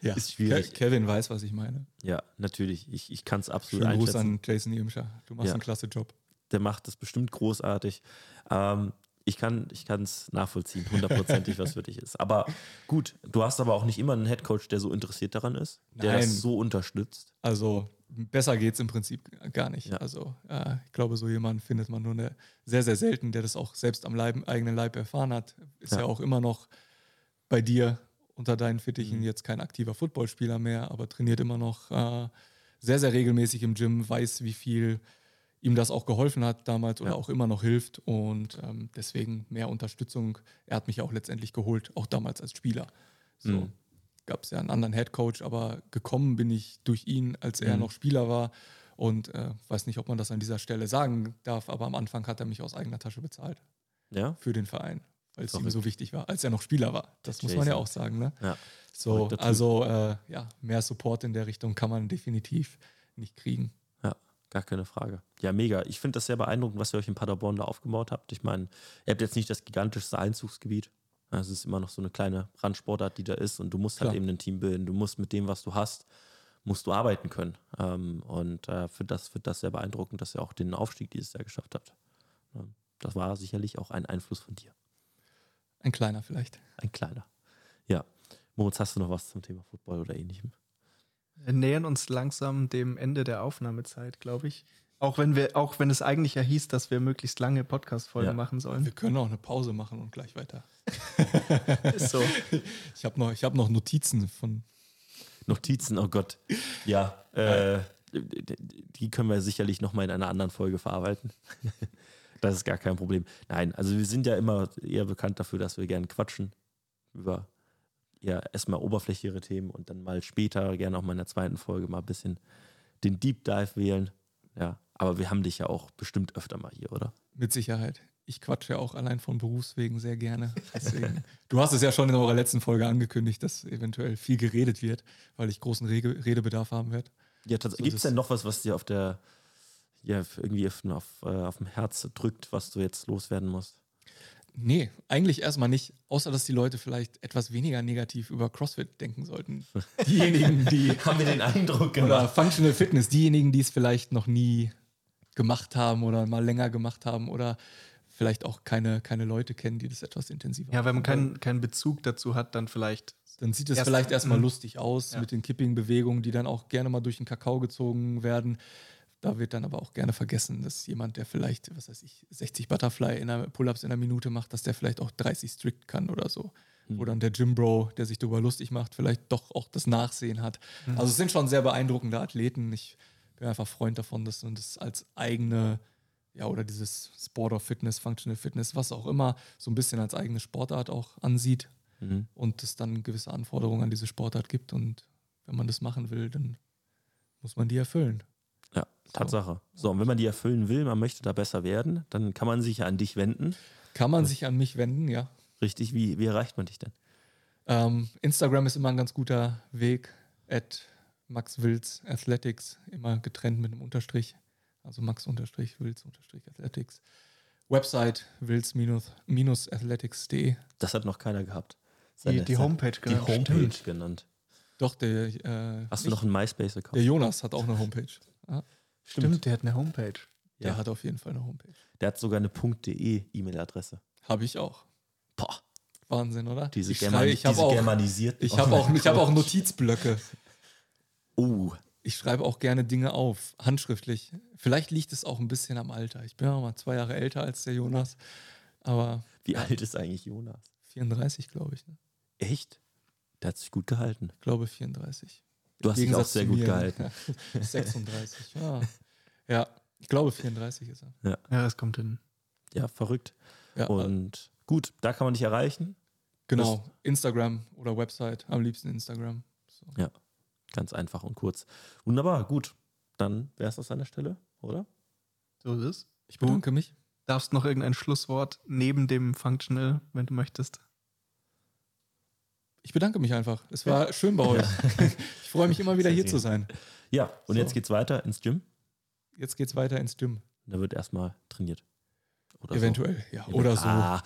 ja. Ist schwierig. Ke- Kevin weiß, was ich meine. ja, natürlich. Ich, ich kann es absolut Schönen Gruß einschätzen. an Jason Yemscher. Du machst Ja. einen klasse Job. der macht das bestimmt großartig. Ähm, ich kann es nachvollziehen, hundertprozentig, was für dich ist. Aber gut, du hast aber auch nicht immer einen Headcoach, der so interessiert daran ist, der Nein. das so unterstützt. Also besser geht es im Prinzip gar nicht. Ja. Also äh, ich glaube, so jemanden findet man nur eine, sehr, sehr selten, der das auch selbst am Leib, eigenen Leib erfahren hat. Ist ja. Ja. auch immer noch bei dir unter deinen Fittichen Mhm. jetzt kein aktiver Footballspieler mehr, aber trainiert immer noch äh, sehr, sehr regelmäßig im Gym, weiß, wie viel ihm das auch geholfen hat damals oder Ja. auch immer noch hilft und ähm, deswegen mehr Unterstützung. Er hat mich ja auch letztendlich geholt, auch damals als Spieler. So Mhm. gab es ja einen anderen Headcoach, aber gekommen bin ich durch ihn, als er Mhm. noch Spieler war. Und äh, weiß nicht, ob man das an dieser Stelle sagen darf, aber am Anfang hat er mich aus eigener Tasche bezahlt Ja, für den Verein, weil es ihm so wichtig war, als er noch Spieler war. Das muss man ja auch sagen. Ne? ja. So, also äh, ja, mehr Support in der Richtung kann man definitiv nicht kriegen. Gar keine Frage. Ja, mega. Ich finde das sehr beeindruckend, was ihr euch in Paderborn da aufgebaut habt. Ich meine, ihr habt jetzt nicht das gigantischste Einzugsgebiet. Es ist immer noch so eine kleine Randsportart, die da ist und du musst halt Klar. eben ein Team bilden. Du musst mit dem, was du hast, musst du arbeiten können. Ähm, und äh, für das wird das sehr beeindruckend, dass ihr auch den Aufstieg dieses Jahr geschafft habt. das war sicherlich auch ein Einfluss von dir. Ein kleiner vielleicht. Ein kleiner. Ja. Moritz, hast du noch was zum Thema Football oder ähnlichem? Wir nähern uns langsam dem Ende der Aufnahmezeit, glaube ich. Auch wenn wir, auch wenn es eigentlich ja hieß, dass wir möglichst lange Podcast-Folgen Ja. machen sollen. Wir können auch eine Pause machen und gleich weiter. Ist so. Ich habe noch, ich hab noch Notizen von. Notizen, oh Gott. Ja, äh, die können wir sicherlich nochmal in einer anderen Folge verarbeiten. das ist gar kein Problem. Nein, also wir sind ja immer eher bekannt dafür, dass wir gerne quatschen über ja, erstmal oberflächlichere Themen und dann mal später gerne auch mal in der zweiten Folge mal ein bisschen den Deep Dive wählen. Ja, aber wir haben dich ja auch bestimmt öfter mal hier, oder? Mit Sicherheit. Ich quatsche ja auch allein von Berufswegen sehr gerne. Deswegen. du hast es ja schon in eurer letzten Folge angekündigt, dass eventuell viel geredet wird, weil ich großen Rege Redebedarf haben werde. Ja, So Gibt es denn noch was, was dir auf der, ja, irgendwie auf, auf, äh, auf dem Herz drückt, was du jetzt loswerden musst? Nee, eigentlich erstmal nicht, außer dass die Leute vielleicht etwas weniger negativ über CrossFit denken sollten. Diejenigen, die. Haben wir den Eindruck Oder Functional Fitness, diejenigen, die es vielleicht noch nie gemacht haben oder mal länger gemacht haben oder vielleicht auch keine, keine Leute kennen, die das etwas intensiver Ja, wenn man machen keinen, keinen Bezug dazu hat, dann vielleicht. Dann sieht es Erst- vielleicht erstmal Mhm. lustig aus Ja. mit den Kipping-Bewegungen, die dann auch gerne mal durch den Kakao gezogen werden. Da wird dann aber auch gerne vergessen, dass jemand, der vielleicht, was weiß ich, 60 Butterfly in einer Pull-Ups in einer Minute macht, dass der vielleicht auch 30 Strict kann oder so. Wo dann der Gym-Bro, der sich darüber lustig macht, vielleicht doch auch das Nachsehen hat. Also es sind schon sehr beeindruckende Athleten. Ich bin einfach Freund davon, dass man das als eigene, ja, oder dieses Sport of Fitness, Functional Fitness, was auch immer, so ein bisschen als eigene Sportart auch ansieht Mhm. und es dann gewisse Anforderungen an diese Sportart gibt. Und wenn man das machen will, dann muss man die erfüllen. Ja, Tatsache. So, und wenn man die erfüllen will, man möchte da besser werden, dann kann man sich ja an dich wenden. Kann man sich an mich wenden, ja. Richtig, wie, wie erreicht man dich denn? Ähm, Instagram ist immer ein ganz guter Weg. At Max Wills Athletics, immer getrennt mit einem Unterstrich. Also Max Unterstrich Wills Unterstrich Athletics. Website wills-athletics.de. Das hat noch keiner gehabt. Die, die Homepage Die genannt. Homepage Stimmt. genannt. Doch, der, äh, Hast du noch einen MySpace-Account? der Jonas hat auch eine Homepage. Ja, Stimmt, der hat eine Homepage. der Ja. hat auf jeden Fall eine Homepage. Der hat sogar eine .de E-Mail-Adresse. Habe ich auch. Boah, Wahnsinn, oder? diese, ich German ich habe diese auch, germanisiert. ich hab auch, ich hab auch Notizblöcke. Oh, Ich schreibe auch gerne Dinge auf, handschriftlich. Vielleicht liegt es auch ein bisschen am Alter. Ich bin auch mal zwei Jahre älter als der Jonas, aber wie alt ist eigentlich Jonas? 34, glaube ich. Ne? Echt? Der hat sich gut gehalten. Ich glaube 34. Du hast dich auch sehr gut mir, gehalten. Ja. 36, ja. Ja, ich glaube 34 ist er. Ja, das kommt hin. Ja, verrückt. Ja, Und gut, da kann man dich erreichen. genau. Instagram oder Website, am liebsten Instagram. So. Ganz einfach und kurz. Wunderbar, gut. Dann wäre es das an der Stelle, oder? So ist es. Ich bedanke mich. Darfst noch irgendein Schlusswort neben dem Functional, wenn du möchtest? Ich bedanke mich einfach. Es war schön bei euch. Ich freue mich immer wieder hier zu sein. Ja, und So. jetzt geht's weiter ins Gym. Jetzt geht's weiter ins Gym. Da wird erstmal trainiert. Oder Eventuell, ja. So. Oder so. Ah,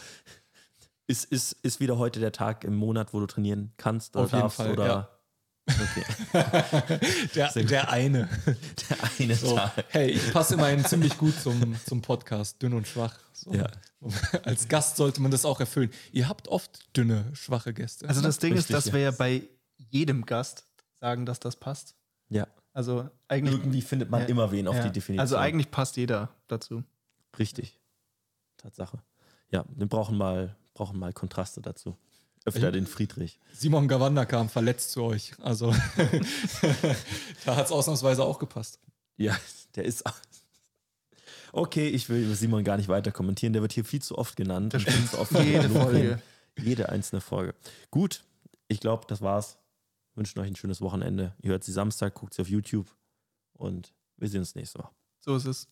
ist, ist, ist wieder heute der Tag im Monat, wo du trainieren kannst oder Auf jeden darfst? Fall, oder? Okay, der, der eine. der eine So, Tag. hey, ich passe immerhin ziemlich gut zum, zum Podcast, dünn und schwach. So. Ja. Als Gast sollte man das auch erfüllen. Ihr habt oft dünne, schwache Gäste. Also das Ding Richtig, ist, dass ja. wir ja bei jedem Gast sagen, dass das passt. Ja. Also eigentlich. Irgendwie findet man Ja. immer wen auf ja. die Definition. Also eigentlich passt jeder dazu. Richtig. Tatsache. Ja, wir brauchen mal, brauchen mal Kontraste dazu. Öfter den Friedrich. Simon Gawanda kam verletzt zu euch. Also da hat es ausnahmsweise auch gepasst. Ja, der ist. Okay, ich will über Simon gar nicht weiter kommentieren. Der wird hier viel zu oft genannt. Das zu oft Jede. Folge. Jede einzelne Folge. Gut, ich glaube, das war's. Wünschen euch ein schönes Wochenende. Ihr hört sie Samstag, guckt sie auf YouTube und wir sehen uns nächstes Mal. So ist es.